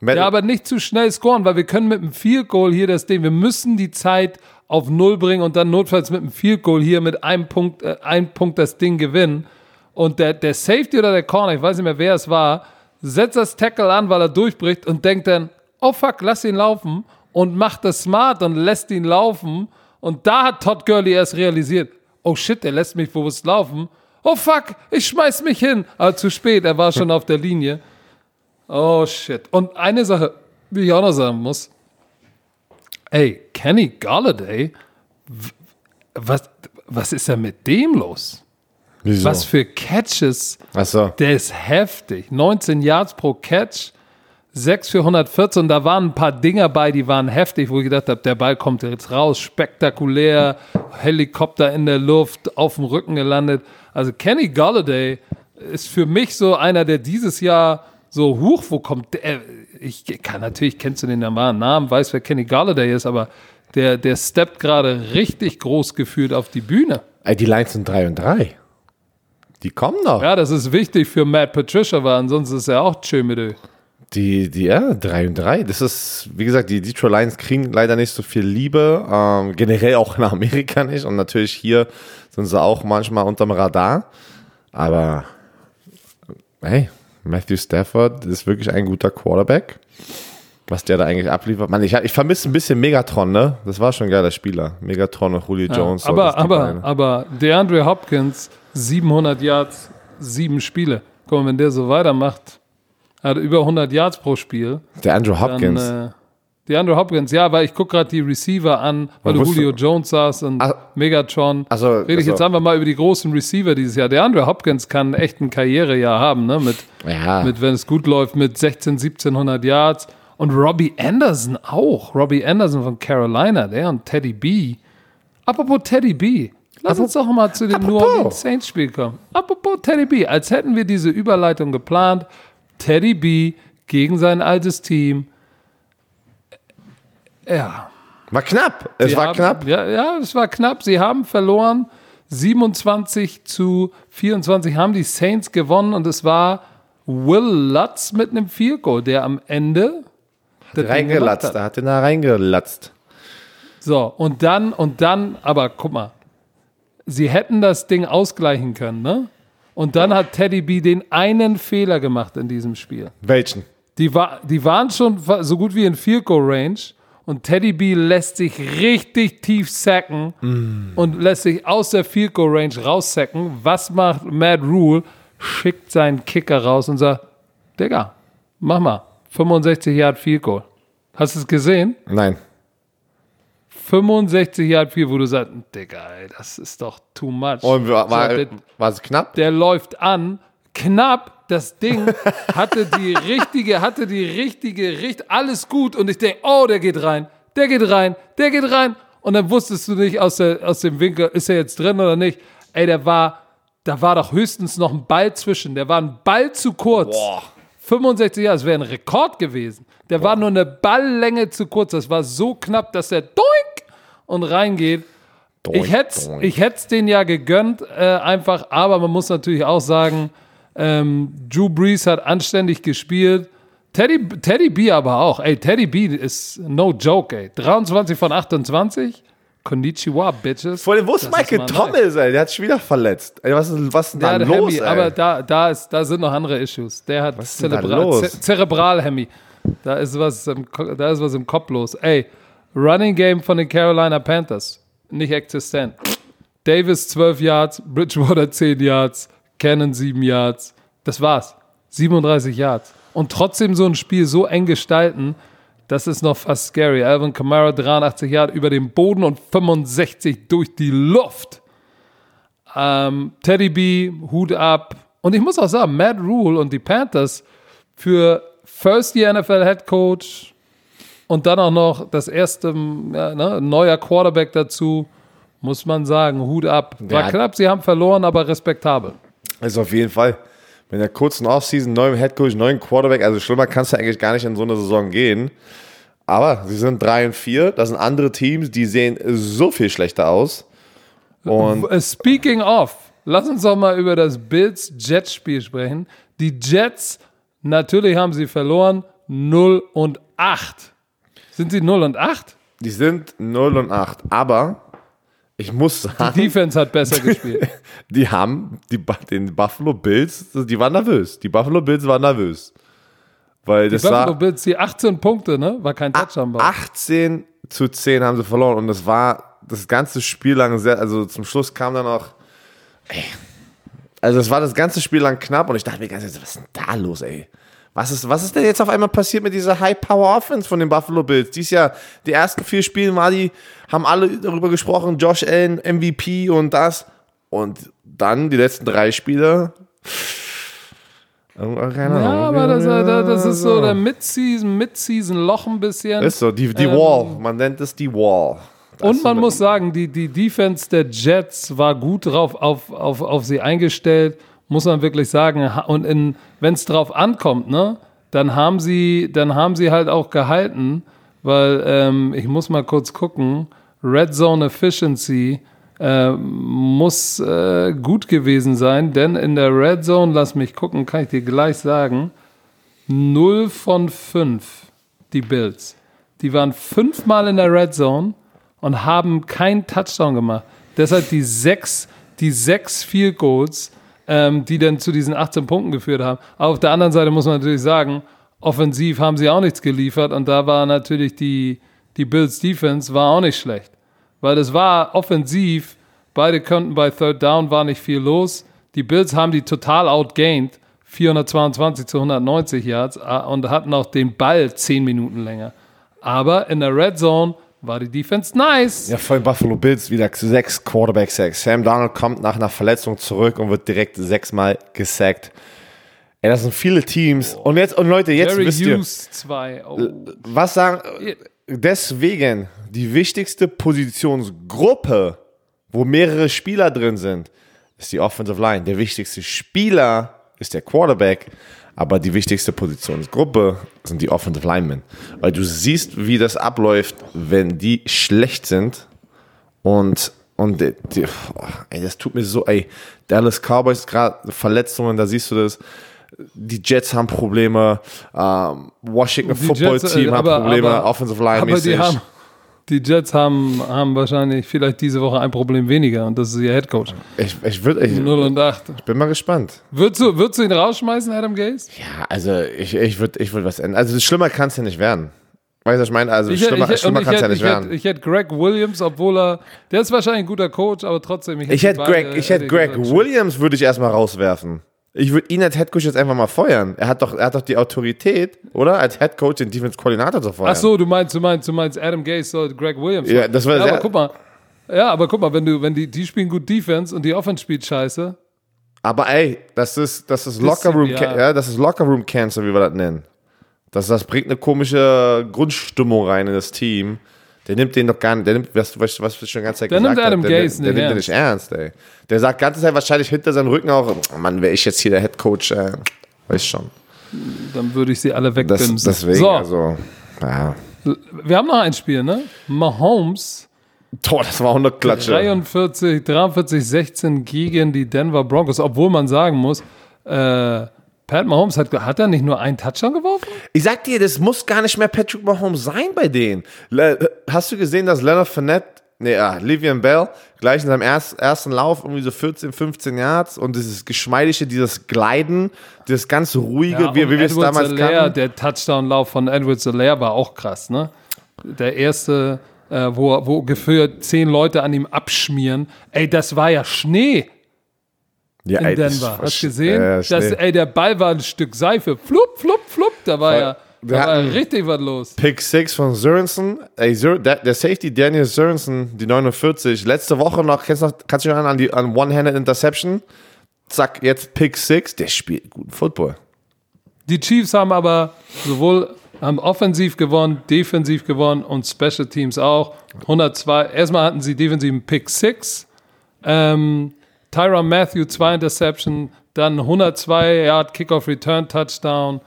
Met ja, aber nicht zu schnell scoren, weil wir können mit einem Field Goal hier das Ding, wir müssen die Zeit auf Null bringen und dann notfalls mit einem Field Goal hier mit einem Punkt, äh, einem Punkt das Ding gewinnen. Und der, der Safety oder der Corner, ich weiß nicht mehr, wer es war, setzt das Tackle an, weil er durchbricht und denkt dann, oh fuck, lass ihn laufen und macht das smart und lässt ihn laufen. Und da hat Todd Gurley erst realisiert, oh shit, der lässt mich bewusst laufen Oh fuck, ich schmeiß mich hin. Aber zu spät, er war schon auf der Linie. Oh shit. Und eine Sache, die ich auch noch sagen muss. Ey, Kenny Galladay, was, was ist denn mit dem los? Wieso? Was für Catches. Ach so. Der ist heftig. 19 Yards pro Catch. 6 für 114. Da waren ein paar Dinger bei, die waren heftig, wo ich gedacht habe, der Ball kommt jetzt raus. Spektakulär. Helikopter in der Luft, auf dem Rücken gelandet. Also Kenny Galladay ist für mich so einer, der dieses Jahr so hoch, wo kommt der? Ich kann natürlich, kennst du den Namen, weiß, wer Kenny Galladay ist, aber der, der steppt gerade richtig groß gefühlt auf die Bühne. Die Lines sind 3 und 3. Die kommen noch. Ja, das ist wichtig für Matt Patricia, weil ansonsten ist er auch schön mit die, die, ja, 3 und 3. Das ist, wie gesagt, die Detroit Lions kriegen leider nicht so viel Liebe. Ähm, generell auch in Amerika nicht. Und natürlich hier sind sie auch manchmal unterm Radar. Aber, hey, Matthew Stafford ist wirklich ein guter Quarterback. Was der da eigentlich abliefert. Man, ich, ich vermisse ein bisschen Megatron, ne? Das war schon ein geiler Spieler. Megatron und Julio ja, Jones. Aber, aber, aber DeAndre Hopkins, 700 Yards, sieben Spiele. Guck mal, wenn der so weitermacht, er hat über 100 Yards pro Spiel. Der Andrew Hopkins. Dann, äh, der Andrew Hopkins, ja, weil ich gucke gerade die Receiver an, weil du Julio Jones saß und Ach, Megatron. Also, Rede ich also. jetzt einfach mal über die großen Receiver dieses Jahr. Der Andrew Hopkins kann echt ein Karrierejahr haben, ne? Mit, ja. mit, wenn es gut läuft, mit 16, 1700 Yards. Und Robbie Anderson auch. Robbie Anderson von Carolina, der und Teddy B. Apropos Teddy B. Lass Apropos, uns doch mal zu dem New Orleans Saints Spiel kommen. Apropos Teddy B. Als hätten wir diese Überleitung geplant. Teddy B gegen sein altes Team. Ja. War knapp. Es Sie war haben, knapp. Ja, ja, es war knapp. Sie haben verloren. 27 zu 24 haben die Saints gewonnen und es war Will Lutz mit einem Goal, der am Ende reingelatzt, hat. da hat er da reingelatzt. So, und dann, und dann, aber guck mal, sie hätten das Ding ausgleichen können, ne? Und dann hat Teddy B den einen Fehler gemacht in diesem Spiel. Welchen? Die, war, die waren schon so gut wie in Field Goal Range und Teddy B lässt sich richtig tief sacken mm. und lässt sich aus der Field Goal Range raussacken. Was macht Matt Rule? Schickt seinen Kicker raus und sagt, Digga, mach mal, 65 Yard Field Goal. Hast du es gesehen? Nein. 65 Yard viel, wo du sagst, Digga, ey, das ist doch too much. Und war, war, der, war es knapp? Der läuft an, knapp, das Ding hatte die [LAUGHS] richtige, hatte die richtige, richt, alles gut und ich denke, oh, der geht rein, der geht rein, der geht rein und dann wusstest du nicht aus, der, aus dem Winkel, ist er jetzt drin oder nicht. Ey, der war, da war doch höchstens noch ein Ball zwischen, der war ein Ball zu kurz. Boah. 65 Jahre, das wäre ein Rekord gewesen. Der Boah. war nur eine Balllänge zu kurz. Das war so knapp, dass er doink und reingeht. Doink, ich hätte ich es den ja gegönnt, äh, einfach, aber man muss natürlich auch sagen, ähm, Drew Brees hat anständig gespielt. Teddy, Teddy B aber auch. Ey, Teddy B ist no joke, ey. 23 von 28. Konnichiwa, Bitches. Vor allem, wo ist Michael ist Thomas, ey? Der hat sich wieder verletzt. Ey, was ist, was ist denn da los, Hemi, ey? Aber da, da, ist, da sind noch andere Issues. Der hat Zerebral, Zerebral-Hemi. Da ist, was im, da ist was im Kopf los. Ey, Running Game von den Carolina Panthers. Nicht existent. Davis 12 Yards, Bridgewater 10 Yards, Cannon 7 Yards. Das war's. 37 Yards. Und trotzdem so ein Spiel so eng gestalten, das ist noch fast scary. Alvin Kamara 83 Yards über den Boden und 65 durch die Luft. Ähm, Teddy B, Hut ab. Und ich muss auch sagen, Matt Rule und die Panthers für First Year NFL Head Coach und dann auch noch das erste ja, ne, neuer Quarterback dazu, muss man sagen, Hut ab. War Ja. knapp, sie haben verloren, aber respektabel. Ist auf jeden Fall. Mit der kurzen Offseason, neuem Headcoach, neuen Quarterback, also schlimmer kannst du eigentlich gar nicht in so eine Saison gehen. Aber sie sind 3 und 4. Das sind andere Teams, die sehen so viel schlechter aus. Und Äh, Speaking of, lass uns doch mal über das Bills-Jets-Spiel sprechen. Die Jets, natürlich haben sie verloren, 0 und 8. Sind sie 0 und 8? die sind 0 und 8. Aber ich muss sagen, Defense hat besser [LAUGHS] gespielt. die haben die, den Buffalo Bills, die waren nervös. Die Buffalo Bills waren nervös. Weil das Buffalo war Bills, die 18 Punkte, ne? War kein Touchdown. bei. 18 zu 10 haben sie verloren. Und das war das ganze Spiel lang sehr, also zum Schluss kam dann noch, ey, also es war das ganze Spiel lang knapp und ich dachte mir ganz was ist denn da los, ey? Was ist, was ist denn jetzt auf einmal passiert mit dieser High-Power-Offense von den Buffalo Bills? Dies Jahr, die ersten vier Spiele war die, haben alle darüber gesprochen, Josh Allen, MVP und das. Und dann die letzten drei Spiele. Keine Ja, aber das, das, das ist so der Mid-Season, Mid-Season-Loch ein bisschen. Ist so, die, die Ähm, Wall. Man nennt es die Wall. Das Und man muss sagen, die, die Defense der Jets war gut drauf auf, auf, auf sie eingestellt, muss man wirklich sagen. Und wenn es drauf ankommt, ne, dann haben sie, dann haben sie halt auch gehalten, weil ähm, ich muss mal kurz gucken. Red Zone Efficiency äh, muss äh, gut gewesen sein, denn in der Red Zone, lass mich gucken, kann ich dir gleich sagen, 0 von 5 die Bills. Die waren fünfmal in der Red Zone und haben keinen Touchdown gemacht. Deshalb die sechs, die sechs Field Goals, ähm, die dann zu diesen 18 Punkten geführt haben. Aber auf der anderen Seite muss man natürlich sagen, offensiv haben sie auch nichts geliefert und da war natürlich die, die Bills Defense war auch nicht schlecht. Weil es war offensiv, beide konnten bei Third Down, war nicht viel los. Die Bills haben die total outgained, 422 zu 190 Yards äh, und hatten auch den Ball 10 Minuten länger. Aber in der Red Zone war die Defense nice. Ja, voll Buffalo Bills wieder sechs Quarterback Sacks. Sam Donald kommt nach einer Verletzung zurück und wird direkt sechsmal gesackt. Ey, das sind viele Teams. Und jetzt, und Leute, jetzt Jerry wisst ihr, Hughes 2. Oh. was sagen, deswegen die wichtigste Positionsgruppe, wo mehrere Spieler drin sind, ist die Offensive Line. Der wichtigste Spieler ist der Quarterback, aber die wichtigste Positionsgruppe sind die Offensive Linemen. Weil du siehst, wie das abläuft, wenn die schlecht sind und und die, die, oh, ey, das tut mir so, ey, Dallas Cowboys gerade Verletzungen, da siehst du das. Die Jets haben Probleme, ähm, Washington Die Football Jets, Team äh, hat aber- Probleme, aber- Offensive Line mäßig. Die Jets haben, haben wahrscheinlich vielleicht diese Woche ein Problem weniger und das ist ihr Headcoach. Ich, ich, würd, ich 0 und 8. bin mal gespannt. Würdest du, würdest du ihn rausschmeißen, Adam Gaze? Ja, also ich, ich würde ich würd was ändern. Also schlimmer kann es ja nicht werden. Weißt du, was ich meine? Also Ich, schlimmer, ich, schlimmer kann es ja hätte- nicht ich, hätte, werden. ich hätte Greg Williams, obwohl er, der ist wahrscheinlich ein guter Coach, aber trotzdem. Ich hätte beide- Greg, ich hätte Greg Williams würde ich erstmal rauswerfen. Ich würde ihn als Headcoach jetzt einfach mal feuern. Er hat doch, er hat doch die Autorität, oder? Als Headcoach den Defense-Koordinator zu feuern. Ach so, du meinst, du meinst, du meinst Adam Gaze soll Greg Williams. Ja, das war ja, sehr- aber guck mal. Ja, aber guck mal, wenn du, wenn die, die spielen gut Defense und die Offense spielt scheiße. Aber ey, das ist, das ist Locker Room, ja. ja, das ist Locker Room Cancer, wie wir das nennen. Das, das bringt eine komische Grundstimmung rein in das Team. Der nimmt den doch gar nicht, der nimmt, was, was, was ich schon die ganze Zeit Der gesagt nimmt Adam der, nimmt- der nicht nimmt den nicht ernst, ey. Der sagt ganze Zeit wahrscheinlich hinter seinem Rücken auch, oh Mann, wäre ich jetzt hier der Headcoach, äh, weiß schon. Dann würde ich sie alle Das, wegbimsen. deswegen, so, also, ja. wir haben noch ein Spiel, ne? Mahomes Tor, das war 100 Klatsche. 43, 43, 16 gegen die Denver Broncos, obwohl man sagen muss, äh, Pat Mahomes hat, hat er nicht nur einen Touchdown geworfen? Ich sag dir, das muss gar nicht mehr Patrick Mahomes sein bei denen. Hast du gesehen, dass Leonard Fournette, nee, ah, Livian Bell, gleich in seinem erst, ersten Lauf irgendwie so 14, 15 Yards und dieses geschmeidige, dieses Gleiten, dieses ganz ruhige, Ja, wie, wie wir es damals Alaire, kannten. Der Touchdown-Lauf von Edward Alaire war auch krass, ne? Der erste, äh, wo, wo gefühlt zehn Leute an ihm abschmieren. Ey, das war ja Schnee Ja, in ey, Denver. Hast gesehen? äh, das, ey, der Ball war ein Stück Seife. Flupp, flupp, flupp. Da war ja, Da war richtig was los. Pick 6 von Sörensen. Ey, Sör, der, der Safety Daniel Sörensen, die 49, letzte Woche noch, kennst noch, kannst du dich noch an die an One-Handed Interception? Zack, jetzt Pick 6, der spielt guten Football. Die Chiefs haben aber sowohl haben offensiv gewonnen, defensiv gewonnen und Special Teams auch. 102. Erstmal hatten sie defensiven Pick 6. Ähm, Tyron Matthew, zwei Interception, dann 102 Yard Kickoff Return Touchdown.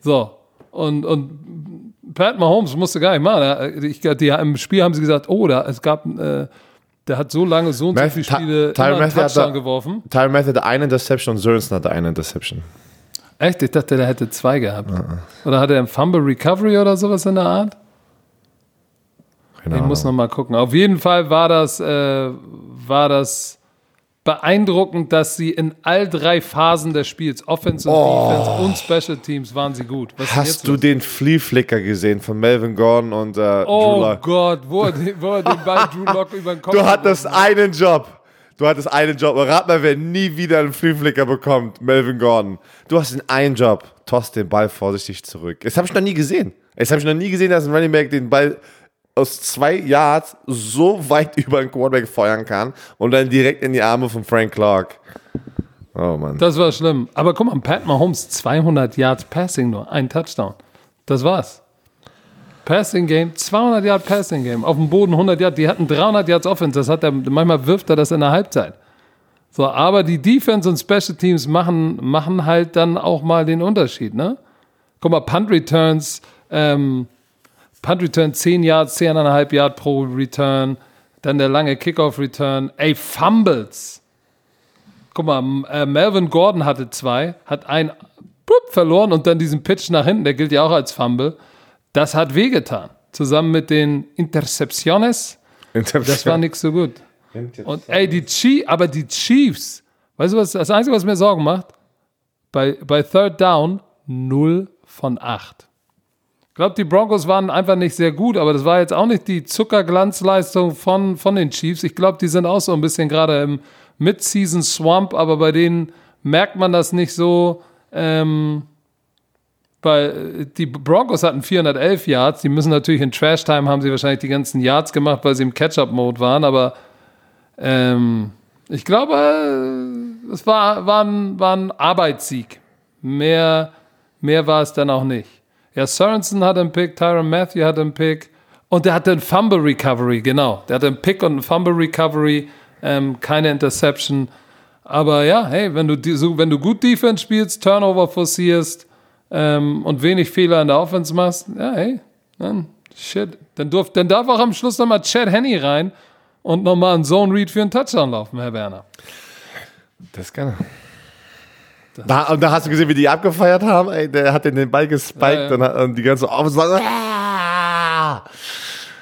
So. Und, und Pat Mahomes musste gar nicht machen. Ich, die, Im Spiel haben sie gesagt, oh, da, es gab, äh, der hat so lange so und so Matthew- viele Spiele Ty- einen Matthew hat Touchdown da- geworfen. Tyron Matthew hatte eine Interception und Sörensen hatte eine Interception. Echt? Ich dachte, der hätte zwei gehabt. Oder hat er einen Fumble Recovery oder sowas in der Art? Keine Ich muss Ahnung. noch mal gucken. Auf jeden Fall war das, äh, war das beeindruckend, dass sie in all drei Phasen des Spiels, Offense und Defense und Special Teams, waren sie gut. Was Hast du los? den Flea-Flicker gesehen von Melvin Gordon und äh, Drew Oh Lock? Gott, wo er, den- wo er den Ball [LAUGHS] Drew Lock über den Kopf Du hattest einen Job. Du hattest einen Job. Rat mal, wer nie wieder einen Flea-Flicker bekommt. Melvin Gordon. Du hast den einen Job. Toss den Ball vorsichtig zurück. Das habe ich noch nie gesehen. Das habe ich noch nie gesehen, dass ein Running Back den Ball aus zwei Yards so weit [LAUGHS] über den Quarterback feuern kann und dann direkt in die Arme von Frank Clark. Oh Mann. Das war schlimm. Aber guck mal, Pat Mahomes, 200 Yards Passing nur, ein Touchdown. Das war's. Passing Game, 200 Yard Passing Game, auf dem Boden 100 Yard, die hatten 300 Yards Offense, das hat er, manchmal wirft er das in der Halbzeit. So, aber die Defense und Special Teams machen, machen halt dann auch mal den Unterschied, ne? Guck mal, Punt Returns, ähm, Punt Return 10 Yards, 10,5 Yard pro Return, dann der lange Kickoff Return, ey, Fumbles. Guck mal, äh, Melvin Gordon hatte zwei, hat ein blub, verloren und dann diesen Pitch nach hinten, der gilt ja auch als Fumble. Das hat wehgetan. Zusammen mit den Intercepciones, das war nix so gut. Und ey, die Chiefs, aber die Chiefs, weißt du was, das Einzige, was mir Sorgen macht, bei, bei Third Down 0 von 8. Ich glaube, die Broncos waren einfach nicht sehr gut, aber das war jetzt auch nicht die Zuckerglanzleistung von, von den Chiefs. Ich glaube, die sind auch so ein bisschen gerade im Mid-Season-Swamp, aber bei denen merkt man das nicht so. Ähm, weil die Broncos hatten 411 Yards, die müssen natürlich in Trash-Time haben sie wahrscheinlich die ganzen Yards gemacht, weil sie im Catch-up-Mode waren, aber ähm, ich glaube, äh, es war, war, ein, war ein Arbeitssieg. Mehr, mehr war es dann auch nicht. Ja, Sorensen hatte einen Pick, Tyron Matthew hatte einen Pick und der hatte einen Fumble Recovery, genau. Der hatte einen Pick und einen Fumble Recovery, ähm, keine Interception. Aber ja, hey, wenn du, so, wenn du gut Defense spielst, Turnover forcierst ähm, und wenig Fehler in der Offense machst, ja, hey, dann shit. Dann, durf, dann darf auch am Schluss nochmal Chad Henney rein und nochmal einen Zone Read für einen Touchdown laufen, Herr Werner. Das kann er. Da, und da hast du gesehen, wie die abgefeiert haben. Ey, der hat den Ball gespiked Ja, ja. Und, und die ganze Offense war. "Ah!"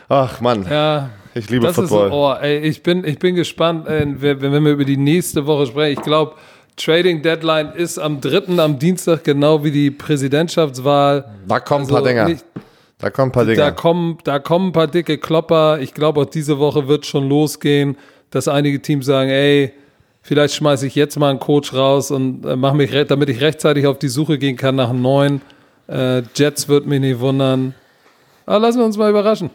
Ach Mann, Ja, ich liebe das Football. ist, oh, ey, ich bin, ich bin gespannt, äh, wenn, wenn wir über die nächste Woche sprechen. Ich glaube, Trading Deadline ist am 3. am Dienstag, genau wie die Präsidentschaftswahl. da kommen ein Also paar Dinger. nicht- da kommen ein paar Da Dinger. kommen, da kommen ein paar dicke Klopper. Ich glaube, auch diese Woche wird schon losgehen, dass einige Teams sagen, ey, vielleicht schmeiße ich jetzt mal einen Coach raus und äh, mach mich, damit ich rechtzeitig auf die Suche gehen kann nach einem neuen. Äh, Jets wird mich nicht wundern. Aber lassen wir uns mal überraschen,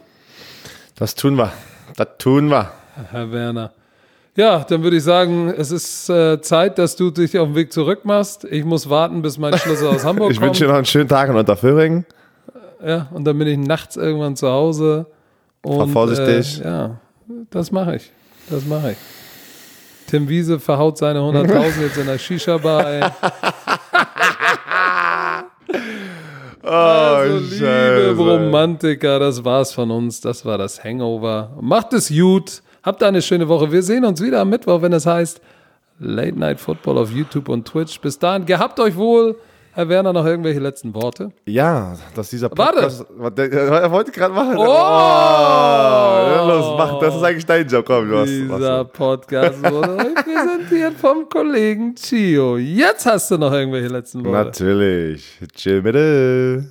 Das tun wir. Das tun wir. Herr Werner. Ja, dann würde ich sagen, es ist äh, Zeit, dass du dich auf den Weg zurück machst. Ich muss warten, bis mein Schlüssel aus [LAUGHS] Hamburg Ich kommt. wünsche dir noch einen schönen Tag in Unterföhring. Ja, und dann bin ich nachts irgendwann zu Hause. Und, vorsichtig. Äh, ja, das mache ich. Das mache ich. Tim Wiese verhaut seine 100.000 jetzt in der Shisha-Bar. ey. [LAUGHS] Oh, Also, liebe Scheiße. Romantiker, das war's von uns. Das war das Hangover. Macht es gut. Habt eine schöne Woche. Wir sehen uns wieder am Mittwoch, wenn es heißt Late Night Football auf YouTube und Twitch. Bis dahin, gehabt euch wohl. Herr Werner, noch irgendwelche letzten Worte? Ja, dass dieser. Podcast. Warte. Er wollte gerade machen. Oh! ja, los, mach. Das ist eigentlich dein Job. Komm, du hast. Dieser Podcast wurde [LAUGHS] euch präsentiert vom Kollegen Chio. Jetzt hast du noch irgendwelche letzten Worte. Natürlich. Chill bitte.